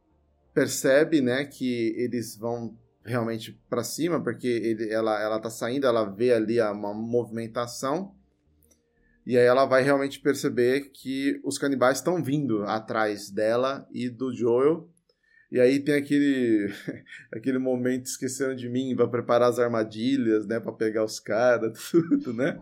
percebe, né, que eles vão realmente para cima, porque ele, ela, ela tá saindo, ela vê ali uma movimentação, e aí ela vai realmente perceber que os canibais estão vindo atrás dela e do Joel, e aí tem aquele aquele momento esqueceram de mim para preparar as armadilhas, né, para pegar os caras, tudo, né?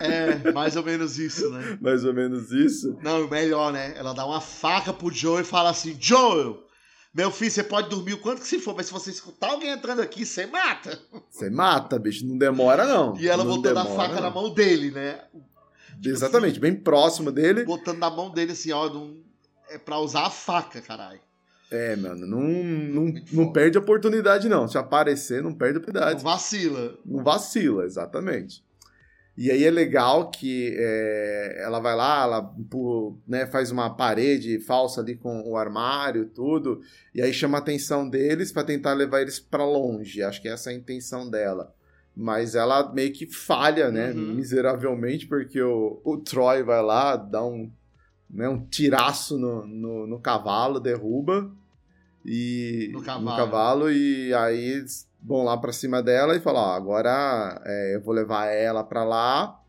É, mais ou menos isso, né? mais ou menos isso. Não, melhor, né? Ela dá uma faca pro Joel e fala assim: "Joel, Meu filho, você pode dormir o quanto que se for, mas se você escutar alguém entrando aqui, você mata. Você mata, bicho. Não demora, não. E ela não botando a demora, faca não. na mão dele, né? Exatamente, bem próximo dele. Botando na mão dele assim, ó, não... é pra usar a faca, caralho. É, mano, não, não, Muito não foda. perde a oportunidade, não. Se aparecer, não perde a Não oportunidade. vacila. Não vacila, exatamente. E aí é legal que é, ela vai lá, ela né, faz uma parede falsa ali com o armário e tudo, e aí chama a atenção deles pra tentar levar eles pra longe. Acho que essa é a intenção dela. Mas ela meio que falha, né, Uhum. miseravelmente, porque o, o Troy vai lá, dá um, né, um tiraço no, no, no cavalo, derruba e No cavalo. no cavalo e aí eles vão lá pra cima dela e falam, ó, agora é, eu vou levar ela pra lá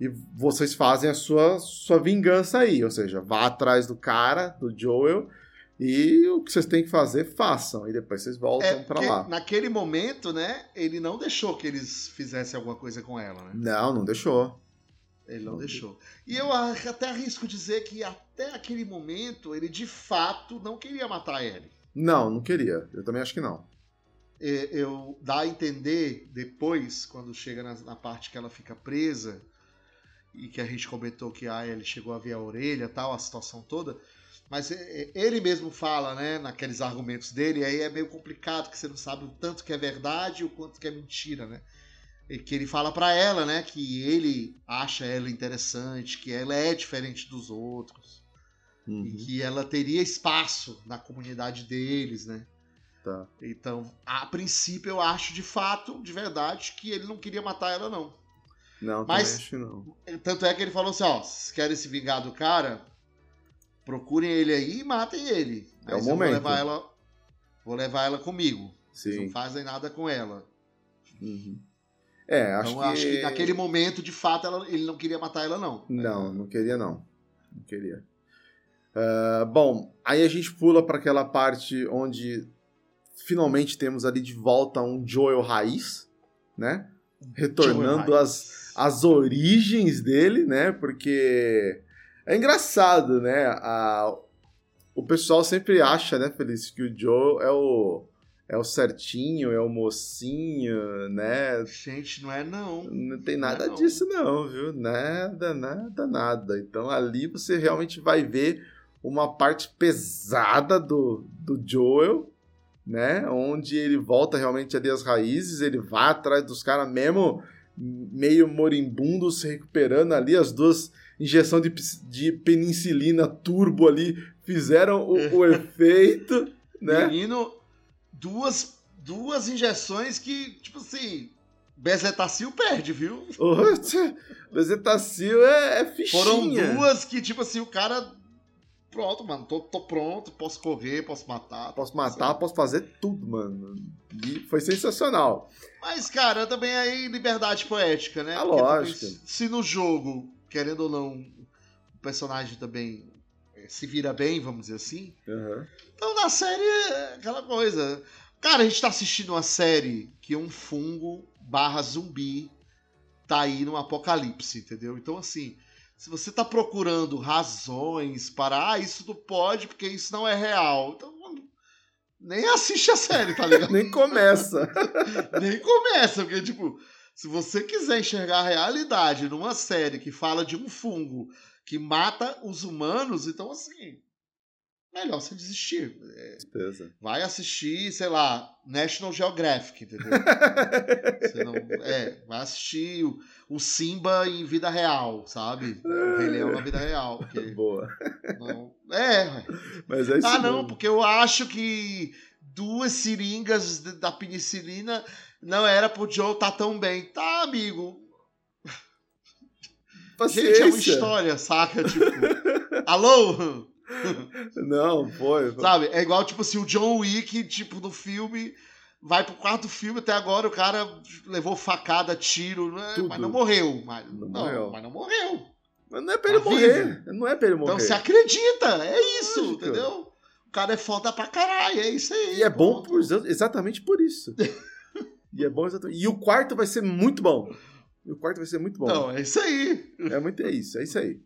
e vocês fazem a sua, sua vingança aí, ou seja, vá atrás do cara, do Joel, e o que vocês têm que fazer, façam, e depois vocês voltam É, pra porque lá. naquele momento, né, ele não deixou que eles fizessem alguma coisa com ela, né? Não, não deixou. Ele não Não deixou. E eu até arrisco dizer que até aquele momento ele de fato não queria matar ele. Não, não queria. Eu também acho que não. É, Eu dá a entender depois, quando chega na, na parte que ela fica presa e que a gente comentou que ah, ele chegou a ver a orelha, tal, a situação toda. Mas ele mesmo fala, né, naqueles argumentos dele, aí é meio complicado que você não sabe o tanto que é verdade e o quanto que é mentira, né? E que ele fala pra ela, né, que ele acha ela interessante, que ela é diferente dos outros e Uhum, que ela teria espaço na comunidade deles, né? tá. Então, a princípio, eu acho de fato, de verdade, que ele não queria matar ela, não. Não, Mas- acho não. Tanto é que ele falou assim: ó, se querem se vingar do cara, procurem ele aí e matem ele. É o momento. Vou levar ela, vou levar ela comigo. Vocês Sim. não fazem nada com ela. Uhum. É, acho então, que... acho que naquele momento, de fato, ela- ele não queria matar ela, não. Não, não queria não. Não queria. Ah, bom, aí a gente pula para aquela parte onde finalmente temos ali de volta um Joel raiz, né? Retornando às, às origens dele, né? Porque é engraçado, né? A- o pessoal sempre acha, né, Feliz, que o Joel é o, é o certinho, é o mocinho, né? Gente, não é não. Não tem nada Não. disso, não, viu? Nada, nada, nada. Então ali você realmente vai ver uma parte pesada do, do Joel, né? Onde ele volta realmente ali às raízes, ele vai atrás dos caras mesmo meio moribundo, se recuperando ali, as duas injeções de, de penicilina turbo ali fizeram o, o efeito, né? Menino, duas, duas injeções que, tipo assim, Bezetacil perde, viu? Bezetacil é, é fichinha. Foram duas que, tipo assim, o cara. Pronto, mano, tô, tô pronto, posso correr, posso matar. Posso matar, posso fazer tudo, mano. E foi sensacional. Mas, cara, também é aí liberdade poética, né? Ah, Porque também, se- no jogo, querendo ou não, o personagem também eh, se vira bem, vamos dizer assim. Uhum. Então na série é aquela coisa. Cara, a gente tá assistindo uma série que um fungo barra zumbi tá aí no apocalipse, entendeu? Então, assim, se você tá procurando razões para, ah, isso não pode porque isso não é real, então nem assiste a série, tá ligado? Nem começa. nem começa, porque, tipo, se você quiser enxergar a realidade numa série que fala de um fungo que mata os humanos, então, assim, melhor você desistir. Certeza. Vai assistir, sei lá, National Geographic, entendeu? Não- é, vai assistir o, o Simba em vida real, sabe? O Rei Leão na vida real. porque Boa. não- é. Mas é isso ah, não, mesmo. porque eu acho que duas seringas da penicilina não era pro Joe estar tão bem. Tá, amigo. Paciência. Gente, é uma história, saca? Tipo, alô? Não, foi. Sabe? É igual, tipo assim, o John Wick, tipo, no filme, vai pro quarto filme, até agora o cara levou facada, tiro, né? Mas não morreu. Mas Não não, morreu. mas não morreu. Mas não é pra ele Tá morrer. Não é pra ele morrer. Então você acredita, é isso, Lógico. entendeu? O cara é foda pra caralho, é isso aí. E é bom por, exatamente por isso. e é bom exatamente. E o quarto vai ser muito bom. E o quarto vai ser muito bom. Não, é isso aí. É muito é isso, é isso aí.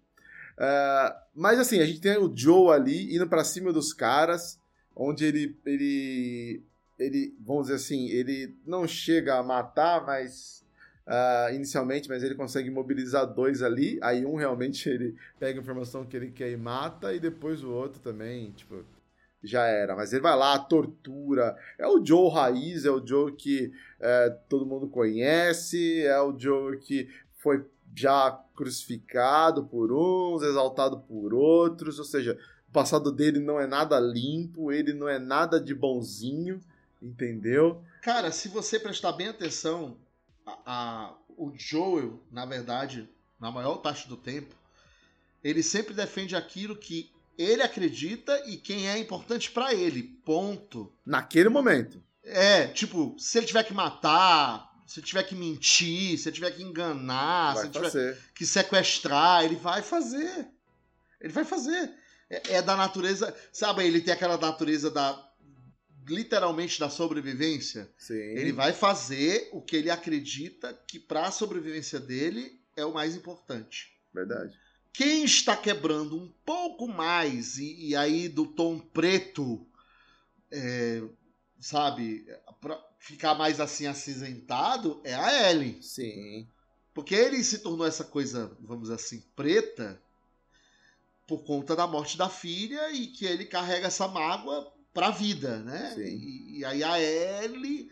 Ah, mas assim, a gente tem o Joe ali indo pra cima dos caras, onde ele, ele, ele, vamos dizer assim, ele não chega a matar, mas uh, inicialmente, mas ele consegue mobilizar dois ali. Aí um realmente ele pega a informação que ele quer e mata, e depois o outro também, tipo, já era. Mas ele vai lá, tortura. É o Joe raiz, é o Joe que é, todo mundo conhece, é o Joe que foi já crucificado por uns, exaltado por outros, ou seja, o passado dele não é nada limpo, ele não é nada de bonzinho, entendeu? Cara, se você prestar bem atenção, a, a, o Joel, na verdade, na maior parte do tempo, ele sempre defende aquilo que ele acredita e quem é importante para ele. Ponto. Naquele momento. É, tipo, se ele tiver que matar, se tiver que mentir, se tiver que enganar, vai se tiver que sequestrar, ele vai fazer. Ele vai fazer. É, é da natureza. Sabe, ele tem aquela natureza da. Literalmente da sobrevivência. Sim. Ele vai fazer o que ele acredita que para a sobrevivência dele é o mais importante. Verdade. Quem está quebrando um pouco mais, e, e aí do tom preto, é, sabe, pra ficar mais assim acinzentado, é a Ellie. Sim. Porque ele se tornou essa coisa, vamos dizer assim, preta, por conta da morte da filha e que ele carrega essa mágoa pra vida, né? E, e, aí a Ellie,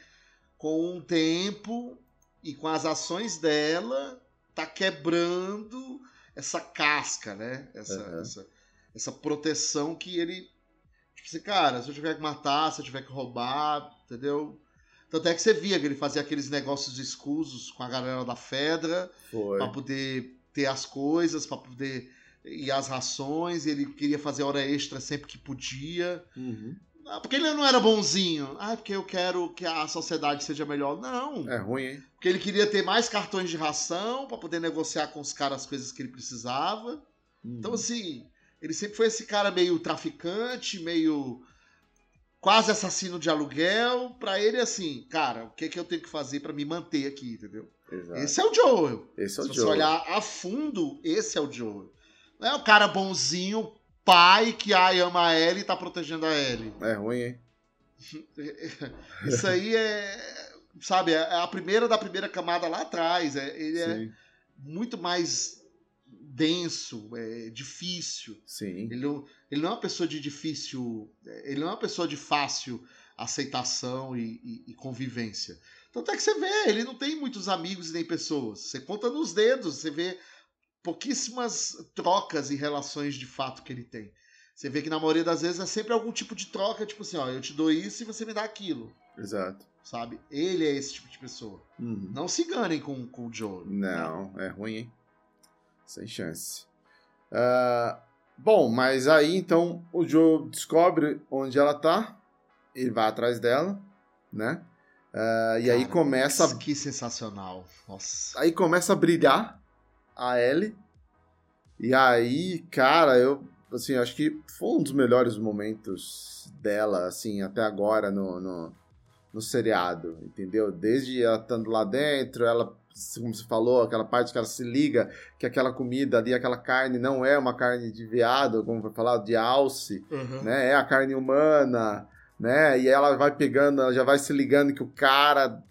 com o tempo e com as ações dela, tá quebrando essa casca, né? Essa, uhum. essa, essa proteção que ele. Tipo assim, cara, se eu tiver que matar, se eu tiver que roubar, entendeu? Tanto é que você via que ele fazia aqueles negócios escusos com a galera da Fedra para poder ter as coisas, para poder ir as rações, ele queria fazer hora extra sempre que podia. Uhum. Ah, porque ele não era bonzinho. Ah, porque eu quero que a sociedade seja melhor. Não. É ruim, hein? Porque ele queria ter mais cartões de ração para poder negociar com os caras as coisas que ele precisava. Uhum. Então, assim, ele sempre foi esse cara meio traficante, meio quase assassino de aluguel. Pra ele, assim, cara, o que, é que eu tenho que fazer para me manter aqui, entendeu? Exato. Esse é o Joel. Esse é o Se Joel. você olhar a fundo, esse é o Joel. Não é o cara bonzinho, pai que ai ama a Ellie e tá protegendo a Ellie. É ruim, hein? Isso aí é. Sabe, é a primeira da primeira camada lá atrás. É, ele é Sim. muito mais denso, é difícil. Sim. Ele não, ele não é uma pessoa de difícil. Ele não é uma pessoa de fácil aceitação e, e, e convivência. Tanto é que você vê, ele não tem muitos amigos nem pessoas. Você conta nos dedos, você vê pouquíssimas trocas e relações de fato que ele tem. Você vê que na maioria das vezes é sempre algum tipo de troca, tipo assim, ó, eu te dou isso e você me dá aquilo. Exato. Sabe? Ele é esse tipo de pessoa. Uhum. Não se enganem com, com o Joe. Não, é ruim, hein? Sem chance. Uh, bom, mas aí então o Joe descobre onde ela tá, ele vai atrás dela, né? Uh, e Cara, aí começa. Que sensacional. Nossa. Aí começa a brilhar a Ellie. E aí, cara, eu assim, acho que foi um dos melhores momentos dela, assim, até agora no, no, no seriado, entendeu? Desde ela estando lá dentro, ela, como você falou, aquela parte que ela se liga que aquela comida ali, aquela carne não é uma carne de veado, como vai falar, de alce, Uhum. né? É a carne humana, né? E ela vai pegando, ela já vai se ligando que o cara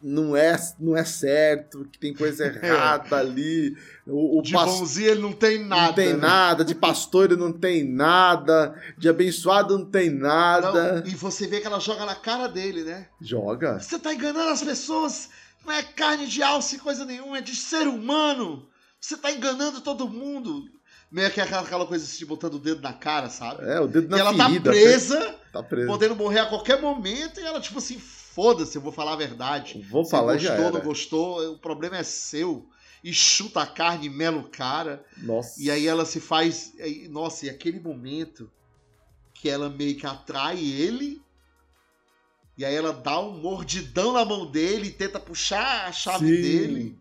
não é, não é certo, que tem coisa errada ali. O, o De pas- bonzinho ele não tem nada. não tem né? nada, de pastor ele não tem nada, de abençoado não tem nada. Não, e você vê que ela joga na cara dele, né? Joga. Você tá enganando as pessoas. Não é carne de alce, coisa nenhuma, é de ser humano. Você tá enganando todo mundo. Meio que aquela, aquela coisa assim, botando o dedo na cara, sabe? É, o dedo na e ela tá ferida. presa, Tá preso. podendo morrer a qualquer momento, e ela, tipo assim, foda-se, eu vou falar a verdade. Vou Você falar gostou, já era. não gostou, o problema é seu. E chuta a carne, e mela o cara. Nossa. E aí ela se faz. Nossa, e aquele momento que ela meio que atrai ele. E aí ela dá um mordidão na mão dele e tenta puxar a chave Sim. dele.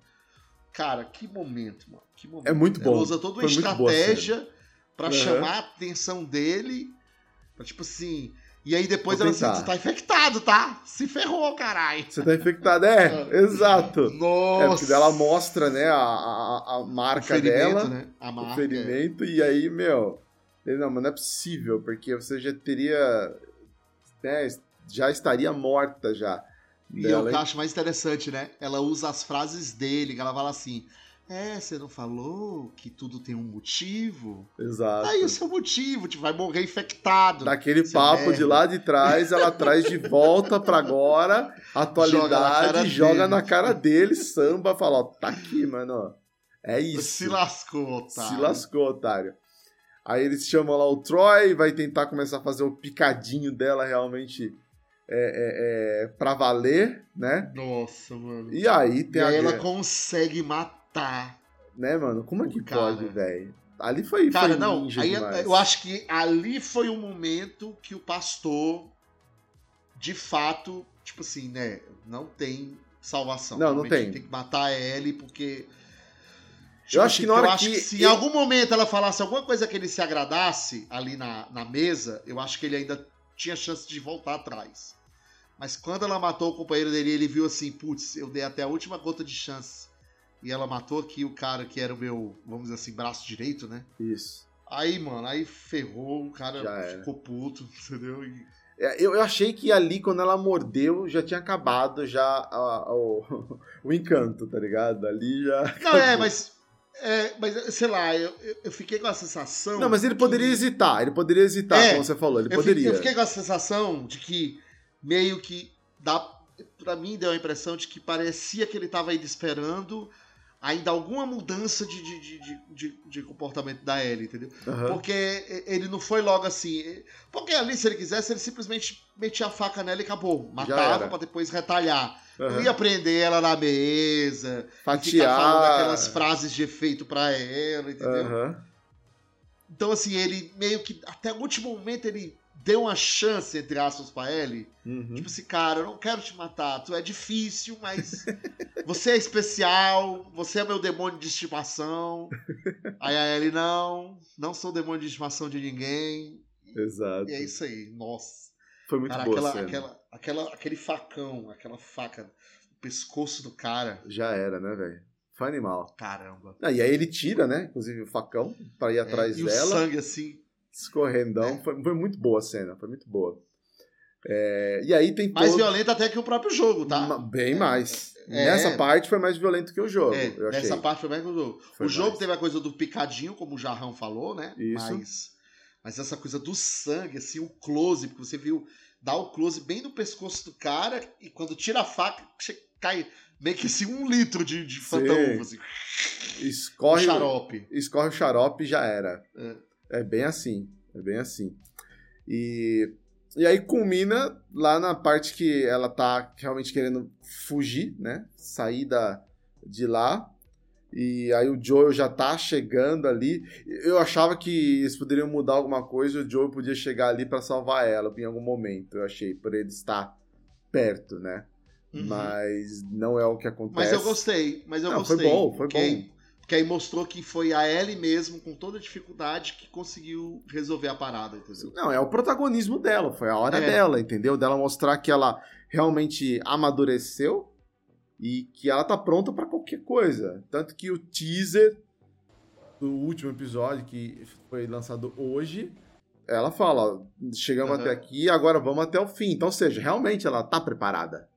Cara, que momento, mano. Que momento. É muito bom. Ela usa toda uma Foi estratégia pra Uhum. chamar a atenção dele. Pra, tipo assim. E aí depois Vou ela assim, tentar. tu tá infectado, tá? Se ferrou, caralho. Você tá infectado, é, exato. É, Nossa. porque ela mostra, né, a, a, a marca dela, né? A o marca. ferimento, e aí, meu, ele, não, mas não é possível, porque você já teria né, já estaria morta já. E é o que eu acho mais interessante, né? Ela usa as frases dele, que ela fala assim: É, você não falou que tudo tem um motivo? Exato. Aí o seu motivo, tipo, vai morrer infectado. Daquele papo merda. de lá de trás, ela traz de volta pra agora, atualidade, joga na cara, joga dele. Na cara dele, samba, fala: Ó, tá aqui, mano. É isso. Se lascou, otário. Se lascou, otário. Aí eles chamam lá o Troy, vai tentar começar a fazer o picadinho dela realmente é, é, é, pra valer, né? Nossa, mano. E aí tem e a. aí ela consegue matar. Né, mano? Como é que cara. pode, velho? Ali foi. Cara, foi não. Aí demais. eu acho que ali foi o momento que o pastor, de fato, tipo assim, né? Não tem salvação. Não, não tem. Tem que matar a Ellie porque Tipo eu acho que na hora que, que se em algum momento ela falasse alguma coisa que ele se agradasse ali na, na mesa, eu acho que ele ainda tinha chance de voltar atrás. Mas quando ela matou o companheiro dele, ele viu assim, putz, eu dei até a última gota de chance. E ela matou aqui o cara que era o meu, vamos dizer assim, braço direito, né? Isso. Aí, mano, aí ferrou, o cara ficou puto, entendeu? E... É, eu, eu achei que ali, quando ela mordeu, já tinha acabado já a, a, o, o encanto, tá ligado? Ali já. Não, é, mas é, mas sei lá, eu, eu fiquei com a sensação. Não, mas ele poderia hesitar, ele poderia hesitar, é, como você falou, ele eu poderia. Fiquei, eu fiquei com a sensação de que meio que dá. Pra mim deu a impressão de que parecia que ele tava ainda esperando ainda alguma mudança de, de, de, de, de comportamento da Ellie, entendeu? Uhum. Porque ele não foi logo assim. Porque ali, se ele quisesse, ele simplesmente metia a faca nela e acabou. Matava para depois retalhar. Uhum. Não ia prender ela na mesa. Fatiar. falando aquelas frases de efeito pra ela, entendeu? Uhum. Então, assim, ele meio que. Até o último momento ele deu uma chance, entre aspas, pra Ellie. Uhum. Tipo assim, cara, eu não quero te matar. Tu é difícil, mas você é especial. Você é meu demônio de estimação. Aí a Ellie, não. Não sou demônio de estimação de ninguém. Exato. E é isso aí. Nossa. Foi muito cara, boa aquela, aquela, aquela, aquele facão, aquela faca no pescoço do cara. Já era, né, velho? Foi animal. Caramba. Ah, e aí ele tira, né? Inclusive o facão para ir é, atrás e dela. O sangue assim. Escorrendão. Foi, foi muito boa a cena, foi muito boa. É, e aí tem Mais todo... violenta até que o próprio jogo, tá? Bem mais. É, nessa parte foi mais violento que o jogo. É, nessa parte foi mais que o jogo. Foi o jogo mais. teve a coisa do picadinho, como o Jarrão falou, né? Isso. Mas, mas essa coisa do sangue, assim, o close, porque você viu dá o close bem no pescoço do cara e quando tira a faca, cai meio que assim um litro de, de fantasma. Assim. Escorre o xarope. Escorre o xarope e já era. É. é bem assim. É bem assim. E, e aí culmina lá na parte que ela tá realmente querendo fugir, né? Sair da, de lá. E aí o Joel já tá chegando ali. Eu achava que eles poderiam mudar alguma coisa, o Joel podia chegar ali para salvar ela em algum momento, eu achei, por ele estar perto, né? Uhum. Mas não é o que acontece. Mas eu gostei, mas eu não, gostei. Foi bom, foi porque, bom. Porque aí mostrou que foi a Ellie mesmo, com toda a dificuldade, que conseguiu resolver a parada, entendeu? Não, é o protagonismo dela, foi a hora é. dela, entendeu? Dela mostrar que ela realmente amadureceu e que ela tá pronta para qualquer coisa. Tanto que o teaser do último episódio, que foi lançado hoje, ela fala: chegamos uhum. até aqui, agora vamos até o fim. Então, ou seja, realmente ela tá preparada.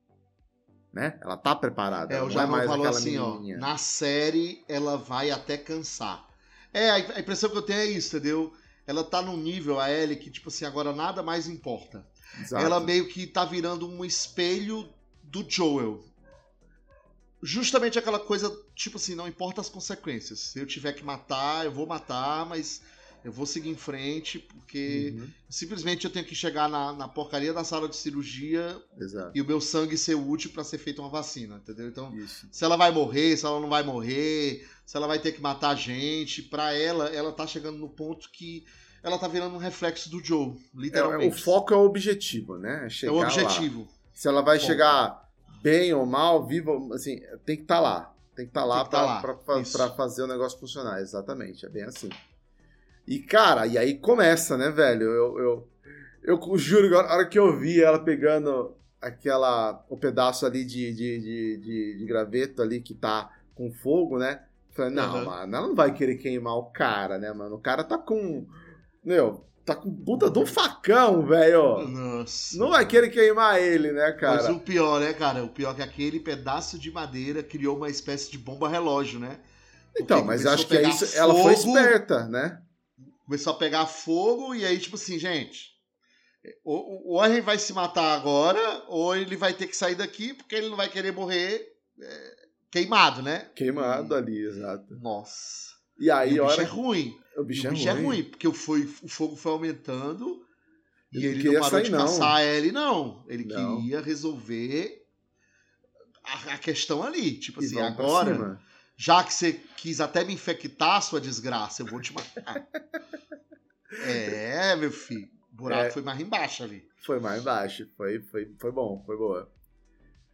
Né? Ela tá preparada. É, o Jarrão é falou assim, menininha. ó, na série ela vai até cansar. É, a impressão que eu tenho é isso, entendeu? Ela tá num nível, a Ellie, que, tipo assim, agora nada mais importa. Exato. Ela meio que tá virando um espelho do Joel justamente aquela coisa, tipo assim, não importa as consequências. Se eu tiver que matar, eu vou matar, mas eu vou seguir em frente, porque uhum. simplesmente eu tenho que chegar na, na, porcaria da sala de cirurgia Exato. e o meu sangue ser útil para ser feita uma vacina, entendeu? Então, Isso. se ela vai morrer, se ela não vai morrer, se ela vai ter que matar gente, para ela, ela tá chegando no ponto que ela tá virando um reflexo do Joe, literalmente. É, o foco é o objetivo, né? É, é o objetivo. Lá. Se ela vai chegar bem ou mal, vivo, assim, tem que estar tá lá. Tem que estar tá lá para tá fazer o negócio funcionar, exatamente. É bem assim. E, cara, e aí começa, né, velho? Eu, eu, eu juro, a hora que eu vi ela pegando aquela. o pedaço ali de, de, de, de, de graveto ali que tá com fogo, né? Falei, não, uhum. mano, ela não vai querer queimar o cara, né, mano? O cara tá com. Meu, tá com puta um facão, velho. Nossa. Não vai querer queimar ele, né, cara? Mas o pior, né, cara? O pior é que aquele pedaço de madeira criou uma espécie de bomba relógio, né? Então, Porque mas começou acho que é isso. Ela foi fogo. esperta, né? Começou a pegar fogo e aí, tipo assim, gente. Ou, ou a gente vai se matar agora, ou ele vai ter que sair daqui porque ele não vai querer morrer é, queimado, né? Queimado ali, exato. Nossa. E aí, e o bicho hora. é ruim. O bicho, E o bicho é ruim, porque o, foi, o fogo foi aumentando e Ele não ele não queria parou sair, de não. caçar a Ellie, não. Ele Não. queria resolver a, a questão ali. Tipo E assim, agora, cima. Já que você quis até me infectar, sua desgraça, eu vou te matar. é, meu filho. O buraco É. foi mais embaixo ali. Foi mais baixo. Foi, foi, foi bom, foi boa.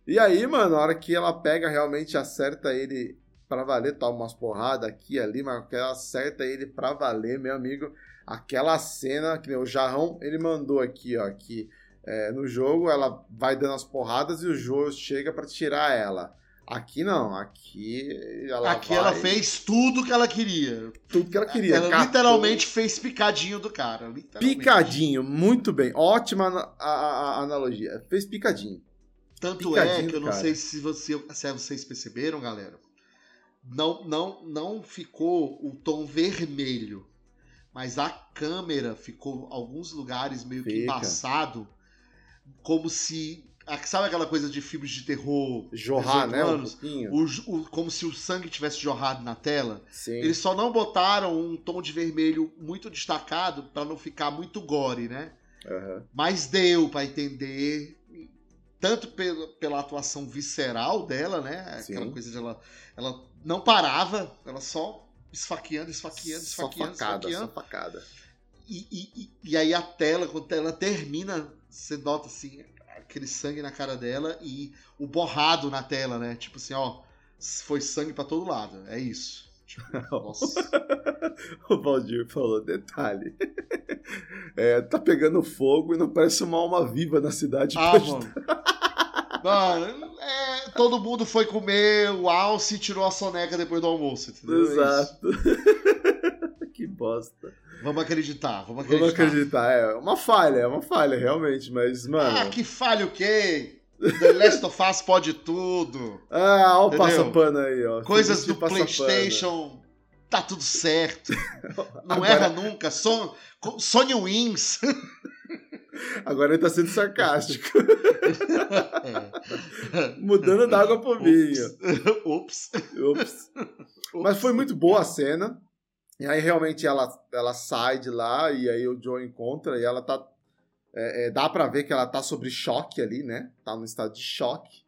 E aí, mano, na hora que ela pega, realmente acerta ele pra valer, toma umas porradas aqui e ali, mas que ela acerta ele pra valer, meu amigo. Aquela cena, que nem o Jarrão, ele mandou aqui, ó, aqui é, no jogo, ela vai dando as porradas e o jogo chega pra tirar ela. Aqui não, aqui ela Aqui vai- ela fez tudo que ela queria. tudo que ela queria. ela catou- literalmente fez picadinho do cara. Picadinho, muito bem. Ótima a, a- a analogia. Fez picadinho. Tanto Picadinho, é que eu não cara. sei se, você, se vocês perceberam, galera. Não, não, não ficou o tom vermelho, mas a câmera ficou alguns lugares meio que Fica. embaçado, como se sabe aquela coisa de filmes de terror, Jorrar, 18 né? Um o, o- como se o sangue tivesse jorrado na tela. Sim. Eles só não botaram um tom de vermelho muito destacado para não ficar muito gore, né? Aham. Mas deu pra entender, tanto pela, pela atuação visceral dela, né? Aquela Sim. coisa de ela. Ela não parava, ela só esfaqueando, esfaqueando, Só esfaqueando, facada, esfaqueando. só facada. E, e, e, e aí a tela, quando ela termina, você nota assim, aquele sangue na cara dela e o borrado na tela, né? Tipo assim, ó, foi sangue pra todo lado. É isso. Tipo, nossa. O Valdir falou, detalhe. É, tá pegando fogo e não parece uma alma viva na cidade. Ah, mano. Mano, é, todo mundo foi comer o alce e tirou a soneca depois do almoço. Entendeu? É. Exato. que bosta. Vamos acreditar, vamos acreditar. Vamos acreditar. É uma falha, é uma falha, realmente. Mas, mano. Ah, que falha o quê? The Last of Us pode tudo. Ah, ó o passapano aí, ó. Coisas do. PlayStation. Tá tudo certo. Não Agora- erra nunca. Son... Sony wins. Agora ele tá sendo sarcástico. Mudando da água pro vinho. Ups. Ops. Mas foi muito boa a cena. E aí realmente ela, ela sai de lá e aí o Joe encontra e ela tá. é, é, dá pra ver que ela tá sobre choque ali, né? Tá no estado de choque.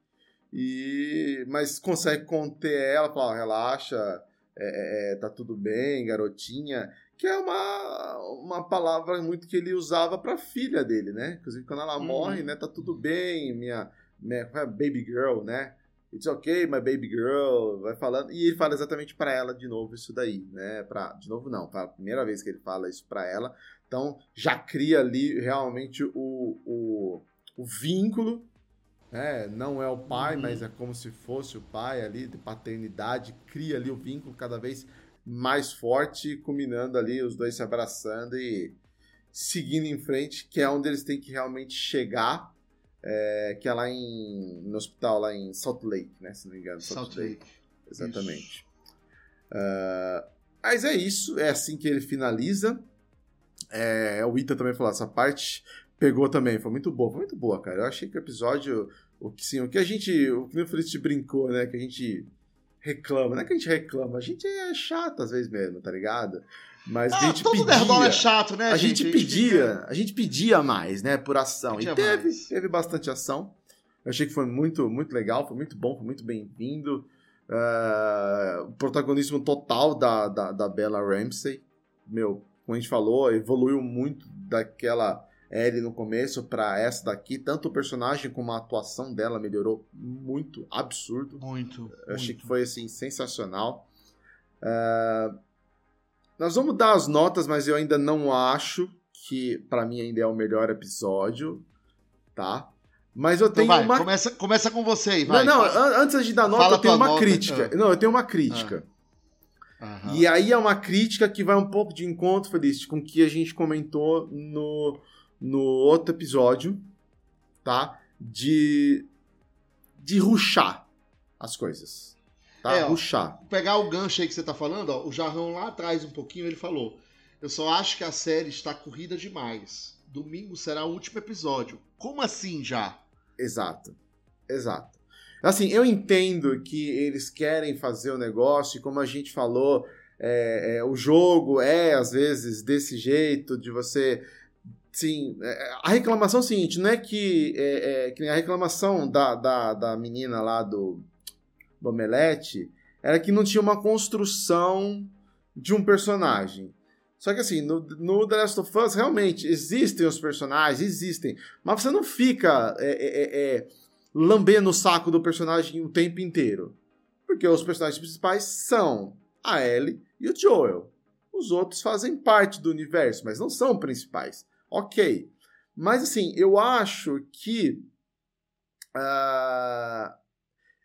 E, mas consegue conter ela, fala, relaxa, é, é, tá tudo bem, garotinha. Que é uma, uma palavra muito que ele usava pra filha dele, né? Inclusive quando ela Uhum. morre, né? Tá tudo bem, minha, minha é? baby girl, né? It's okay, my baby girl, vai falando. E ele fala exatamente pra ela de novo isso daí, né? Pra, de novo não, tá? A primeira vez que ele fala isso pra ela. Então já cria ali realmente o, o, o vínculo, né? Não é o pai, Uhum. mas é como se fosse o pai ali, de paternidade. Cria ali o vínculo cada vez mais forte, culminando ali os dois se abraçando e seguindo em frente, que é onde eles têm que realmente chegar. É, que é lá em, no hospital, lá em Salt Lake, né? Se não me engano. Salt Lake. Exatamente. Ah, mas é isso, é assim que ele finaliza. É, o Ita também falou, essa parte pegou também, foi muito boa, foi muito boa, cara. Eu achei que o episódio, o que, sim, o que a gente, o que o Felicity brincou, né, que a gente reclama, não é que a gente reclama, a gente é chato às vezes mesmo, tá ligado? Mas a Ah, gente todo pedia, nerdola é chato, né, a gente, gente? pedia, a gente pedia mais, né, por ação. E teve, mais. teve bastante ação. Eu achei que foi muito, muito legal, foi muito bom, foi muito bem-vindo. O protagonismo total da, da, da Bella Ramsey, meu, como a gente falou, evoluiu muito daquela Ellie no começo pra essa daqui. Tanto o personagem como a atuação dela melhorou muito, absurdo. Muito. Eu achei muito. que foi assim sensacional. Ah, nós vamos dar as notas, mas eu ainda não acho que pra mim ainda é o melhor episódio, tá? Mas eu Então tenho vai, uma começa, começa com você aí, vai. não, não, an- antes de dar nota, Fala eu tenho uma nota, crítica. ah. Não, eu tenho uma crítica. Uhum. E aí é uma crítica que vai um pouco de encontro, Feliz, com o que a gente comentou no, no outro episódio, tá? De, de ruxar as coisas. Tá? É, ruxar. Pegar o gancho aí que você tá falando, ó, o Jarrão lá atrás um pouquinho, ele falou: Eu só acho que a série está corrida demais. Domingo será o último episódio. Como assim já? Exato. Exato. Assim, eu entendo que eles querem fazer o negócio, e como a gente falou, é, é, o jogo é, às vezes, desse jeito, de você. Sim, é, a reclamação é o seguinte: não é que, é, é, que a reclamação da, da, da menina lá do, do Omelete era que não tinha uma construção de um personagem. Só que assim, no, no The Last of Us, realmente, existem os personagens, existem, mas você não fica é, é, é, lambendo o saco do personagem o tempo inteiro. Porque os personagens principais são a Ellie e o Joel. Os outros fazem parte do universo, mas não são principais. Ok. Mas assim, eu acho que. Uh,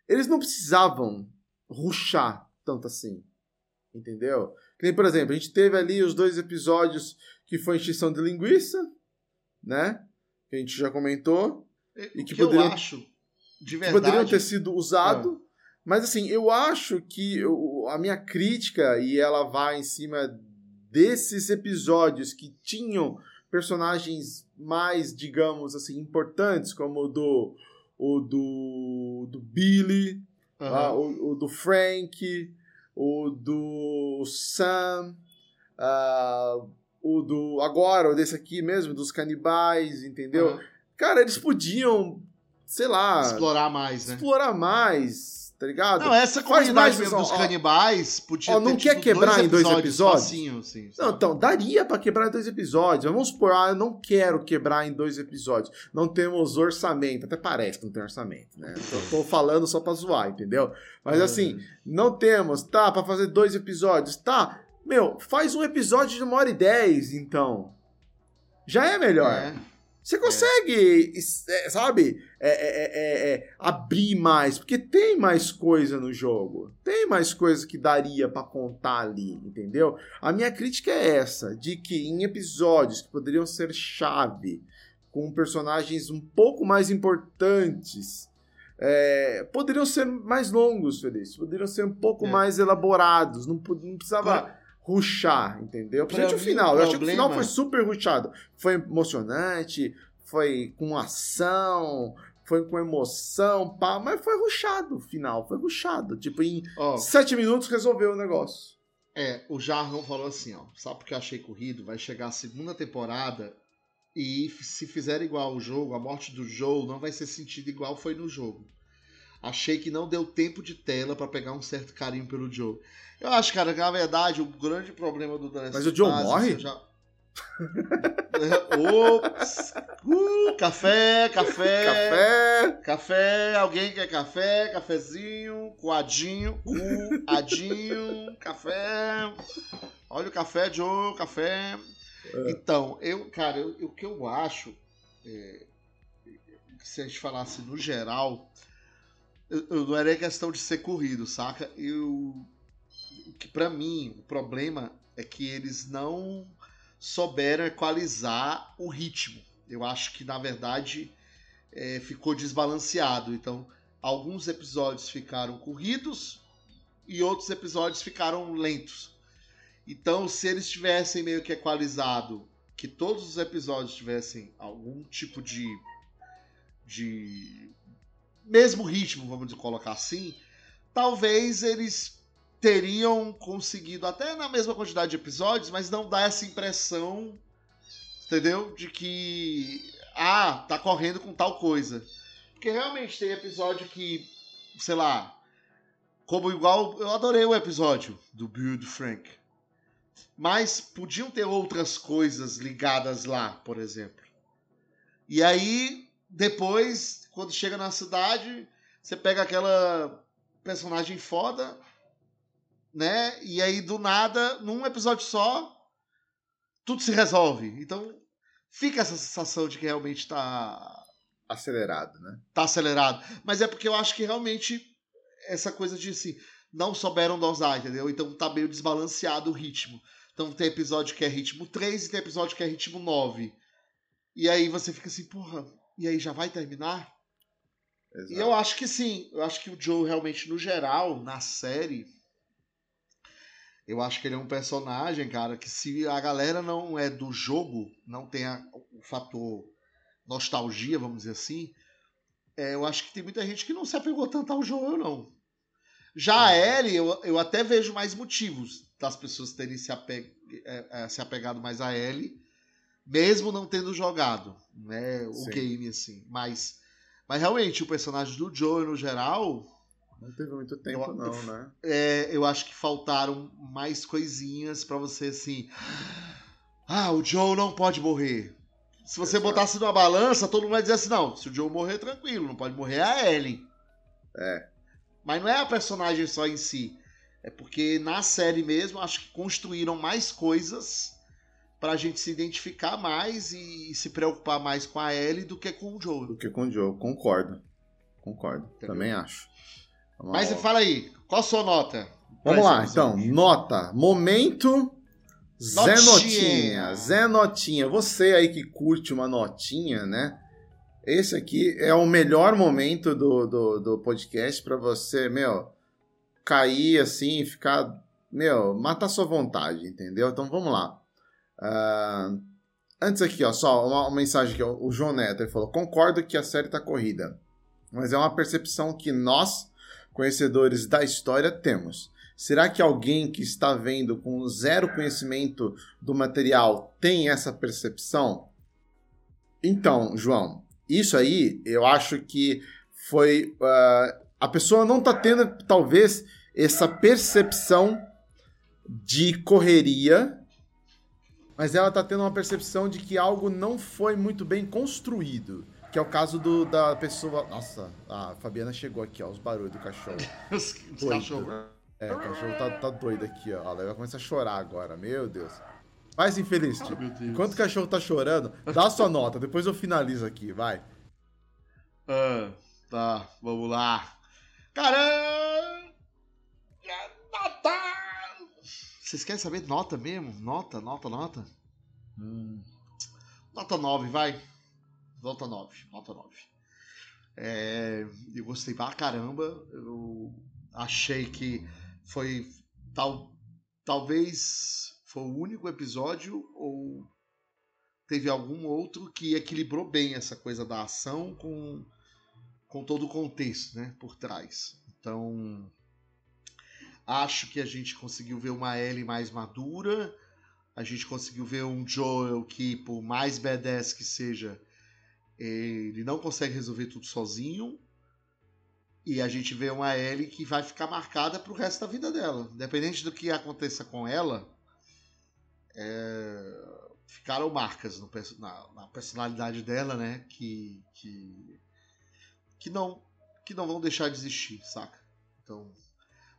eles não precisavam ruxar tanto assim. Entendeu? Que nem, por exemplo, a gente teve ali os dois episódios que foi extinção de linguiça, né? Que a gente já comentou. E, que, que poderiam, eu acho, de verdade... poderiam ter sido usado. É. Mas assim, eu acho que eu, a minha crítica, e ela vai em cima desses episódios que tinham personagens mais, digamos assim, importantes, como o do, o do, do Billy, uhum. ah, o, o do Frank, o do Sam, uh, o do. Agora, o desse aqui mesmo, dos canibais, entendeu? Uhum. Cara, eles podiam, sei lá. Explorar mais, né? Explorar mais tá ligado? Não, essa qualidade mesmo dos canibais podia ó, não quer quebrar dois em dois episódios? Facinho, assim, não, então, daria para quebrar em dois episódios. Vamos supor, ah, eu não quero quebrar em dois episódios. Não temos orçamento. Até parece que não tem orçamento, né? tô falando só pra zoar, entendeu? Mas assim, não temos, tá, para fazer dois episódios, tá. Meu, faz um episódio de uma hora e dez, então. Já é melhor. É. Você consegue, é. sabe, é é, é, é, é, abrir mais, porque tem mais coisa no jogo. Tem mais coisa que daria para contar ali, entendeu? A minha crítica é essa, de que em episódios que poderiam ser chave, com personagens um pouco mais importantes, poderiam ser mais longos, Feliz. Poderiam ser um pouco mais elaborados. Não, não precisava ruxar, entendeu? Principalmente o final. Eu achei que o final foi super ruxado. Foi emocionante, foi com ação, foi com emoção, pá, mas foi ruxado o final, foi ruxado. Tipo, em oh, sete minutos resolveu o negócio. É, o Jarrão falou assim, ó, sabe porque eu achei corrido? Vai chegar a segunda temporada e se fizer igual o jogo, a morte do Joe não vai ser sentido igual foi no jogo. Achei que não deu tempo de tela para pegar um certo carinho pelo Joe. Eu acho, cara, que na verdade o grande problema do The Mas o Joe morre? Já... Ops! Uh, café, café, café, café. Alguém quer café? Cafezinho, coadinho, coadinho, café. Olha o café, Joe, café. É. Então, eu, cara, eu, o que eu acho, é, se a gente falasse no geral, eu, eu não era questão de ser corrido, saca? Eu que para mim o problema é que eles não souberam equalizar o ritmo. Eu acho que na verdade é, ficou desbalanceado. Então, alguns episódios ficaram corridos e outros episódios ficaram lentos. Então, se eles tivessem meio que equalizado, que todos os episódios tivessem algum tipo de de mesmo ritmo, vamos colocar assim, talvez eles teriam conseguido, até na mesma quantidade de episódios, mas não dá essa impressão, entendeu? De que, ah, tá correndo com tal coisa. Porque realmente tem episódio que, sei lá, como igual, eu adorei o episódio do do Frank. Mas podiam ter outras coisas ligadas lá, por exemplo. E aí, depois, quando chega na cidade, você pega aquela personagem foda, né? E aí, do nada, num episódio só, tudo se resolve. Então, fica essa sensação de que realmente tá. Acelerado, né? Tá acelerado. Mas é porque eu acho que realmente essa coisa de assim. não souberam dosar, entendeu? Então tá meio desbalanceado o ritmo. Então tem episódio que é ritmo 3 e tem episódio que é ritmo 9. E aí você fica assim, porra, e aí já vai terminar? Exato. E eu acho que sim, eu acho que o Joe realmente, no geral, na série, eu acho que ele é um personagem, cara, que se a galera não é do jogo, não tem a, o fator nostalgia, vamos dizer assim, é, eu acho que tem muita gente que não se apegou tanto ao Joel, não. Já a Ellie, eu, eu até vejo mais motivos das pessoas terem se, apeg, é, é, se apegado mais a Ellie, mesmo não tendo jogado né, o Sim. game, assim. Mas, mas realmente, o personagem do Joel, no geral, não teve muito tempo, eu, não, né? É, eu acho que faltaram mais coisinhas para você assim. Ah, o Joe não pode morrer. Se você Exato. botasse numa balança, todo mundo vai dizer assim: não, se o Joe morrer, tranquilo, não pode morrer a Ellie. É. Mas não é a personagem só em si. É porque na série mesmo, acho que construíram mais coisas pra gente se identificar mais e se preocupar mais com a Ellie do que com o Joe. Do que com o Joe, concordo. Concordo, Entendeu? também acho. Mas você fala aí, qual a sua nota? Vamos lá, então. Nota. Momento. Zé Notinha. Zé Notinha. Você aí que curte uma notinha, né? Esse aqui é o melhor momento do, do, do podcast para você, meu, cair assim, ficar, meu, matar sua vontade, entendeu? Então vamos lá. Uh, antes aqui, ó, só uma, uma mensagem que o João Neto falou: concordo que a série tá corrida, mas é uma percepção que nós conhecedores da história temos. Será que alguém que está vendo com zero conhecimento do material tem essa percepção? Então, João, isso aí eu acho que foi. Uh, a pessoa não está tendo, talvez, essa percepção de correria, mas ela está tendo uma percepção de que algo não foi muito bem construído. Que é o caso do, da pessoa. Nossa, a Fabiana chegou aqui, ó, os barulhos do cachorro. os, cachorros. É, o cachorro tá, tá doido aqui, ó. Ela vai começar a chorar agora, meu Deus. Faz infeliz, tio. Oh, Enquanto o cachorro tá chorando, dá a sua nota, depois eu finalizo aqui, vai. Ah, tá, vamos lá. Caramba! Nota! Vocês querem saber nota mesmo? Nota, nota, nota? Hum. Nota 9, vai. Nota 9. Nota 9. É, eu gostei pra caramba. Eu achei que foi tal, talvez foi o único episódio ou teve algum outro que equilibrou bem essa coisa da ação com, com todo o contexto né, por trás. Então, acho que a gente conseguiu ver uma Ellie mais madura, a gente conseguiu ver um Joel que, por mais badass que seja, ele não consegue resolver tudo sozinho. E a gente vê uma Ellie que vai ficar marcada pro resto da vida dela. Independente do que aconteça com ela, é... ficaram marcas no, na, na, personalidade dela, né? Que, que, que, não, que não vão deixar de existir, saca? Então,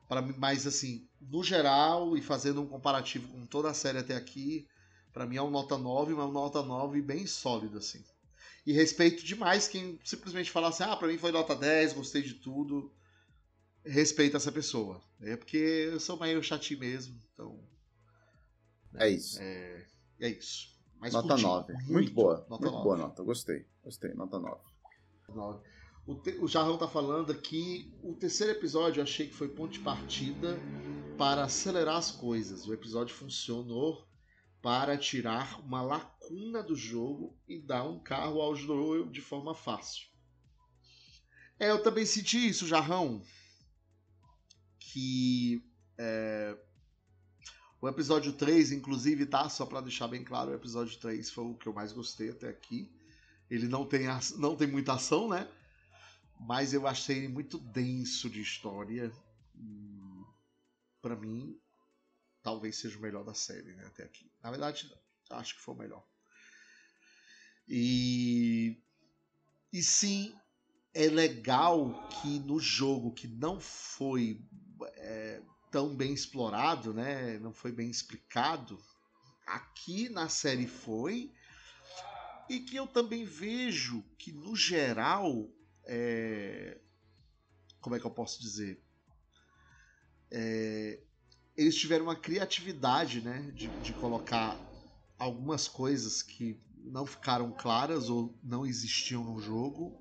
para mais assim, no geral, e fazendo um comparativo com toda a série até aqui, para mim é um nota 9, mas um nota 9 bem sólido, assim. E respeito demais quem simplesmente fala assim: ah, pra mim foi nota 10, gostei de tudo. Respeito essa pessoa. É porque eu sou meio chatinho mesmo, então. Né, é isso. É, é isso. Mas nota curti, 9. Muito, muito, boa. Nota muito 9. boa nota. Gostei. Gostei. Nota 9. 9. O, te, o Jarrão tá falando aqui. O terceiro episódio eu achei que foi ponto de partida para acelerar as coisas. O episódio funcionou para tirar uma lacuna do jogo e dar um carro ao Joel de forma fácil. É, eu também senti isso, Jarrão. Que é, o episódio 3, inclusive, tá? Só para deixar bem claro, o episódio 3 foi o que eu mais gostei até aqui. Ele não tem, não tem muita ação, né? Mas eu achei ele muito denso de história. Para mim, talvez seja o melhor da série, né, até aqui. Na verdade, acho que foi o melhor. E e sim, é legal que no jogo que não foi é, tão bem explorado, né, não foi bem explicado, aqui na série foi e que eu também vejo que no geral é, como é que eu posso dizer é, eles tiveram uma criatividade, né, de, de colocar algumas coisas que não ficaram claras ou não existiam no jogo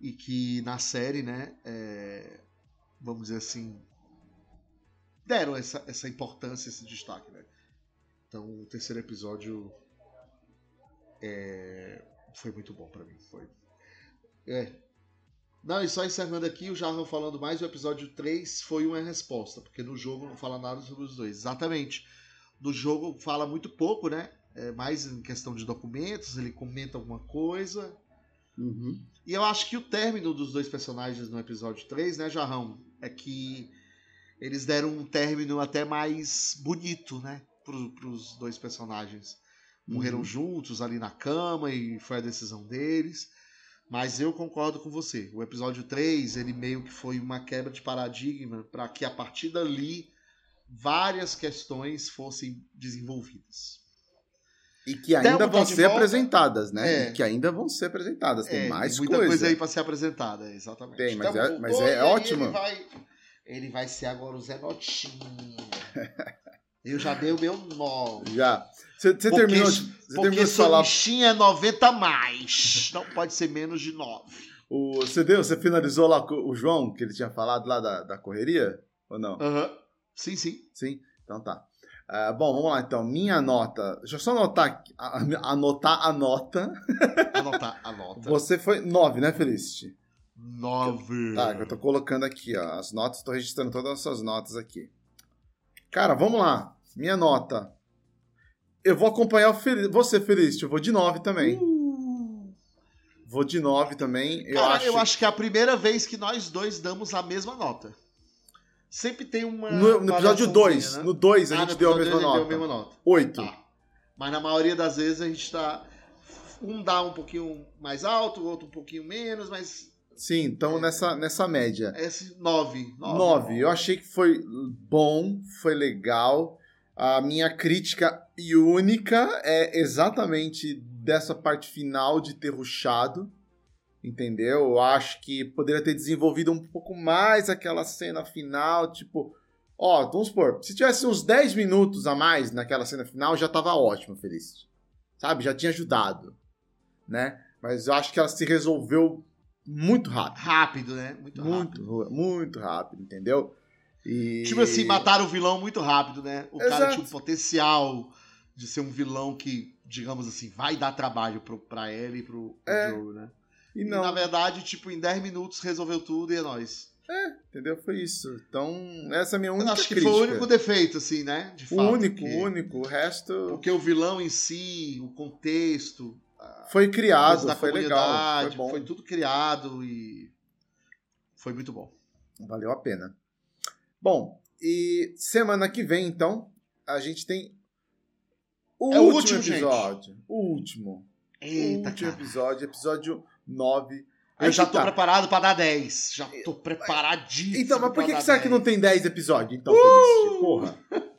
e que na série, né, é, vamos dizer assim, deram essa, essa importância, esse destaque, né? Então o terceiro episódio é, foi muito bom para mim, foi. É. Não, e só encerrando aqui, o Jarrão falando mais, o episódio 3 foi uma resposta, porque no jogo não fala nada sobre os dois. Exatamente. No jogo fala muito pouco, né? É mais em questão de documentos, ele comenta alguma coisa. Uhum. E eu acho que o término dos dois personagens no episódio 3, né, Jarrão? É que eles deram um término até mais bonito, né? Pro, pros dois personagens. Morreram Uhum. juntos ali na cama e foi a decisão deles. Mas eu concordo com você. O episódio 3, ele meio que foi uma quebra de paradigma para que a partir dali várias questões fossem desenvolvidas. E que Até ainda vão ser volta. apresentadas, né? É. E que ainda vão ser apresentadas. Tem É, mais muita coisa. coisa, aí para ser apresentada, exatamente. Tem, mas Então, é- voltou, mas é ótimo. Ele vai, ele vai ser agora o Zé Notinho. Eu já dei o meu nome. Já. Você Porque- terminou, de- você Porque terminou de falar. bichinho é 90 a mais. Não pode ser menos de 9. O, você, deu, você finalizou lá com o João, que ele tinha falado lá da, da correria? Ou não? Aham. Sim, sim. Sim? Então tá. Ah, bom, vamos lá então. Minha nota. Deixa eu só anotar, aqui- a- a- anotar a nota. Anotar. Você foi 9, né, Felicity? 9. Tá, eu tô colocando aqui, ó. As notas, tô registrando todas as suas notas aqui. Cara, vamos lá. Minha nota. Eu vou acompanhar o Fel... você, Felicity. Eu vou de 9 também. Uh. Vou de 9 também. Eu Cara, acho. eu acho que é a primeira vez que nós dois damos a mesma nota. Sempre tem uma. No, no episódio variaçãozinha, 2. né? No 2 a Ah, gente deu a mesma nota. Deu a mesma nota. 8. Tá. Mas na maioria das vezes a gente tá. Um dá um pouquinho mais alto, o outro um pouquinho menos, mas. Sim, então É. nessa, nessa média. Esse 9. 9. Eu achei que foi bom, foi legal. A minha crítica e única é exatamente dessa parte final de ter ruxado. Entendeu? Eu acho que poderia ter desenvolvido um pouco mais aquela cena final, tipo. Ó, vamos supor, se tivesse uns 10 minutos a mais naquela cena final, já tava ótimo, Feliz. Sabe? Já tinha ajudado. Né? Mas eu acho que ela se resolveu muito rápido. Rápido, né? Muito rápido. Muito, muito rápido, entendeu? E... Tipo assim, mataram o vilão muito rápido, né? O cara Exato. tinha um potencial de ser um vilão que, digamos assim, vai dar trabalho pro, pra ele e pro, pro É. Joe, né? E E, não, na verdade, tipo, em 10 minutos resolveu tudo e é nóis. entendeu? Foi isso. Então, essa é a minha Eu única acho que crítica. foi o único defeito, assim, né? De O fato. único, o único. O resto Porque o vilão em si, o contexto, foi criado, da foi legal, foi bom. tudo criado e foi muito bom. Valeu a pena. Bom, e semana que vem, então, a gente tem o É o último, último, gente. episódio. O último. o Eita, último cara. episódio, episódio 9. Eu já tô tá. preparado pra dar 10. Já tô preparadíssimo. Então, mas por que, que será que 10? não tem 10 episódios, então, Uh! Porra.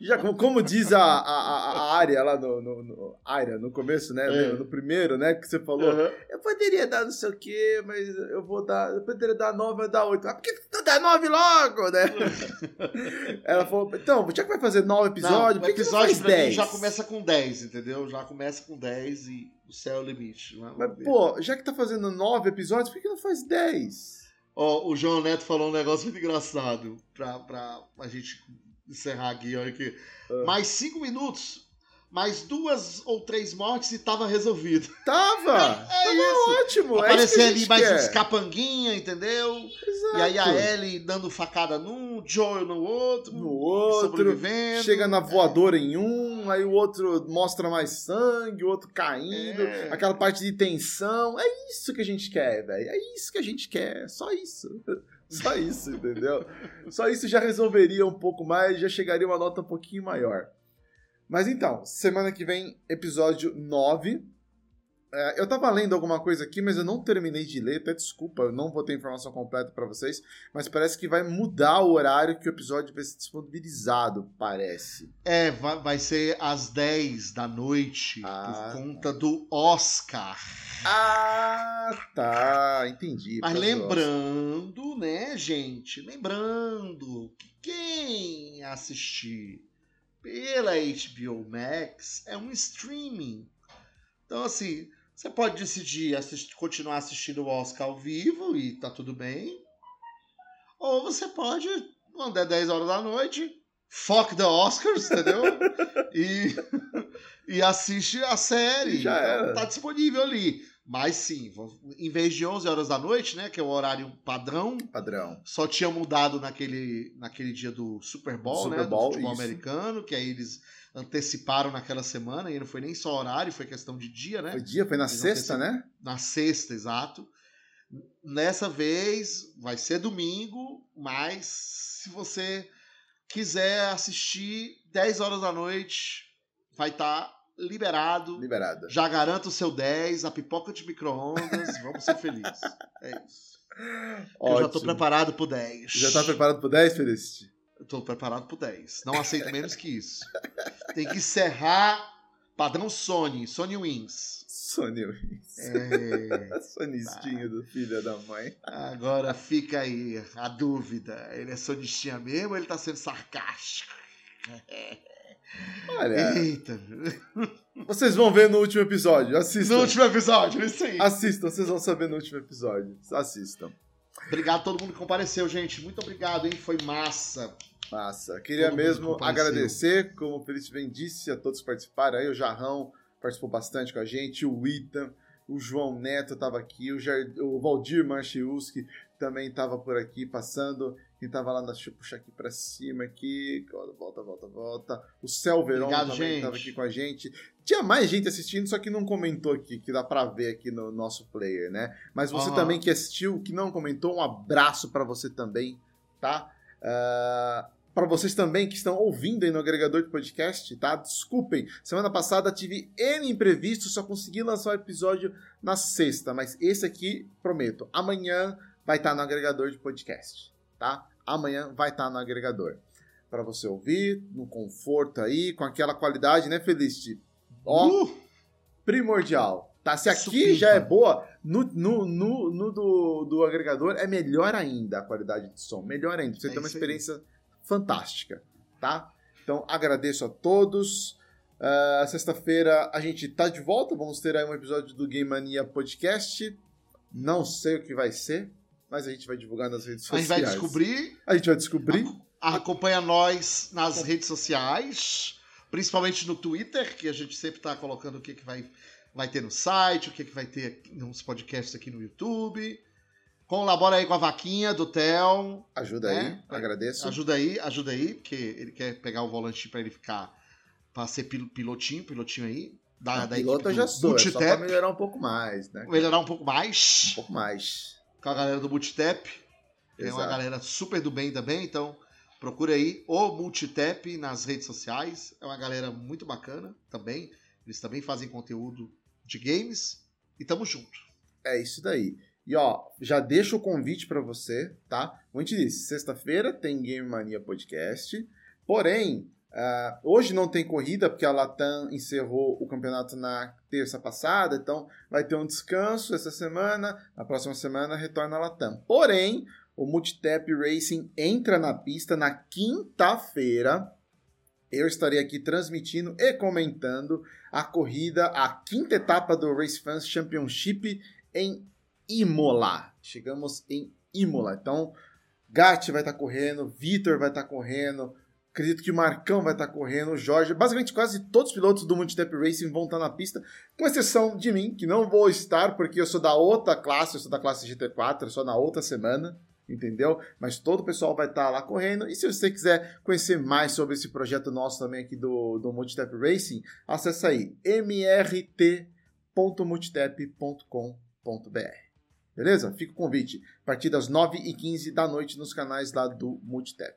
Já, como, como diz a, a- a área lá no, no, no, área, no começo, né? É. No, primeiro, né? Que você falou. Aham. Eu poderia dar não sei o quê, mas eu vou dar. Eu poderia dar 9, eu dar 8. Ah, por que tu dá 9 logo, né? Ela falou, então, já que vai fazer 9 episódios, Não, por que, que não episódio faz pra mim 10? já começa com 10, entendeu? Já começa com 10 e o céu é o limite. Vamos Mas, pô, já que tá fazendo 9 episódios, por que, não faz 10? Ó, o João Neto falou um negócio muito engraçado pra, pra a gente encerrar aqui, olha aqui. Ah. Mais 5 minutos, mais duas ou três mortes e tava resolvido. Tava! É Tava isso. ótimo! é Aparecer a ali mais quer. uns capanguinha, entendeu? Exato. E aí a Ellie dando facada num, Joel no outro, no outro, sobrevivendo. chega na voadora em um, aí o outro mostra mais sangue, o outro caindo, É. aquela parte de tensão. É isso que a gente quer, velho. É isso que a gente quer. Só isso. Só isso, entendeu? Só isso já resolveria um pouco mais, já chegaria uma nota um pouquinho maior. Mas então, semana que vem, episódio 9. É, eu tava lendo alguma coisa aqui, mas eu não terminei de ler, até desculpa, eu não vou ter informação completa para vocês, mas parece que vai mudar o horário que o episódio vai ser disponibilizado, parece. É, vai, vai ser às 10 da noite, ah. por conta do Oscar. Ah, tá, entendi. Mas lembrando, né, gente, lembrando que quem assistir pela HBO Max é um streaming. Então, assim, você pode decidir assistir, continuar assistindo o Oscar ao vivo e tá tudo bem. Ou você pode, quando é 10 horas da noite, fuck the Oscars, entendeu? e, e assiste a série. Já então, era. Tá disponível ali. Mas sim, em vez de 11 horas da noite, né, que é o horário padrão, padrão. só tinha mudado naquele, naquele dia do Super Bowl, Super né, Bowl, do futebol isso. americano, que aí eles anteciparam naquela semana, e não foi nem só horário, foi questão de dia, né? Foi dia, foi na Eles sexta, né? Na sexta, exato. Nessa vez vai ser domingo, mas se você quiser assistir 10 horas da noite, vai estar tá liberado. Liberado. Já garanto o seu 10, a pipoca de micro-ondas, vamos ser felizes. É isso. Eu já tô preparado pro 10. Já tá preparado pro 10, Felicity? Eu tô preparado pro 10. Não aceito menos que isso. Tem que encerrar padrão Sony, Sony Wins. Sony Wins. É... Sonistinho tá. do filho da mãe. Agora fica aí a dúvida. Ele é sonistinha mesmo ou ele tá sendo sarcástico? Olha. Eita. Vocês vão ver no último episódio. Assistam. No último episódio, isso aí. Assistam, vocês vão saber no último episódio. Assistam. Obrigado a todo mundo que compareceu, gente. Muito obrigado, hein? Foi massa. Massa. Queria mesmo agradecer, como o Felipe bem disse, a todos que participaram aí. O Jarrão participou bastante com a gente, o Ita, o João Neto estava aqui, o, Jard... o Valdir Marchiuski também estava por aqui passando. Quem estava lá, deixa eu puxar aqui para cima aqui. Volta, volta, volta. O Céu Verão também estava aqui com a gente. Tinha mais gente assistindo, só que não comentou aqui, que dá para ver aqui no nosso player, né? Mas você uhum. também que assistiu, que não comentou, um abraço para você também, tá? Uh, para vocês também que estão ouvindo aí no agregador de podcast, tá? Desculpem, semana passada tive N imprevisto, só consegui lançar o episódio na sexta, mas esse aqui, prometo, amanhã vai estar tá no agregador de podcast, tá? Amanhã vai estar tá no agregador. Para você ouvir, no conforto aí, com aquela qualidade, né, Felicity? Ó, uh! primordial. Tá? Se aqui já é boa, no, no, no, no, do, do agregador é melhor ainda a qualidade de som. Melhor ainda. Você é tem uma experiência aí fantástica, tá? Então agradeço a todos. Uh, Sexta-feira a gente tá de volta. Vamos ter aí um episódio do Game Mania Podcast. Não sei o que vai ser, mas a gente vai divulgar nas redes sociais. A gente vai descobrir. A gente vai descobrir. acompanha nós nas redes sociais, principalmente no Twitter, que a gente sempre está colocando o que, que vai, vai ter no site, o que, que vai ter nos podcasts aqui no YouTube. Colabora aí com a vaquinha do Theo. Ajuda né? aí, agradeço. Ajuda aí, ajuda aí, porque ele quer pegar o volante para ele ficar. para ser pilotinho, pilotinho aí. Da, da piloto eu já sou, é só pra melhorar um pouco mais, né? Melhorar um pouco mais. Um pouco mais. Com a galera do Multitap. É uma galera super do bem também, então procura aí o Multitap nas redes sociais. É uma galera muito bacana também. Eles também fazem conteúdo de games. E tamo junto. É isso daí. E ó, já deixo o convite para você, tá? Como a gente disse, sexta-feira tem Game Mania Podcast. Porém, uh, hoje não tem corrida porque a Latam encerrou o campeonato na terça passada, então vai ter um descanso essa semana. Na próxima semana retorna a Latam. Porém, o Multitap Racing entra na pista na quinta-feira. Eu estarei aqui transmitindo e comentando a corrida, a quinta etapa do Race Fans Championship em Imola. Chegamos em Imola. Então, Gatti vai estar tá correndo, Vitor vai estar tá correndo, acredito que o Marcão vai estar correndo, o Jorge. Basicamente, quase todos os pilotos do Multitap Racing vão estar na pista, com exceção de mim, que não vou estar, porque eu sou da outra classe, eu sou da classe GT4, eu sou na outra semana. Entendeu? Mas todo o pessoal vai estar lá correndo. E se você quiser conhecer mais sobre esse projeto nosso também aqui do, do Multitap Racing, acesse aí mrt.multitap.com.br. Beleza? Fica o convite. A partir das 9h15 da noite nos canais lá do Multitap.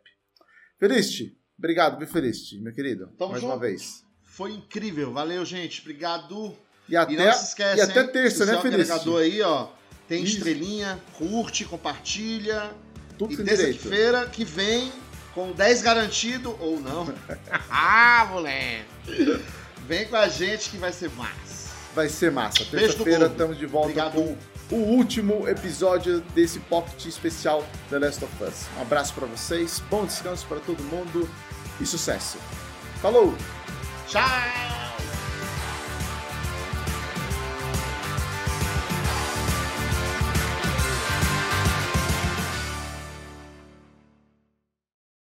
Felicity, obrigado, viu, Felicity, meu querido? Tamo Mais junto. uma vez. Foi incrível. Valeu, gente. Obrigado. E até, E não se esquece, e até terça, né, Feliz? agregador aí, ó, tem Isso. estrelinha, curte, compartilha. Tudo e terça-feira que vem, com 10 garantido ou não. ah, moleque! Vem com a gente que vai ser massa. Vai ser massa. Terça-feira estamos de volta Obrigado. com o último episódio desse Pocket especial The Last of Us. Um abraço pra vocês, bom descanso pra todo mundo e sucesso. Falou! Tchau!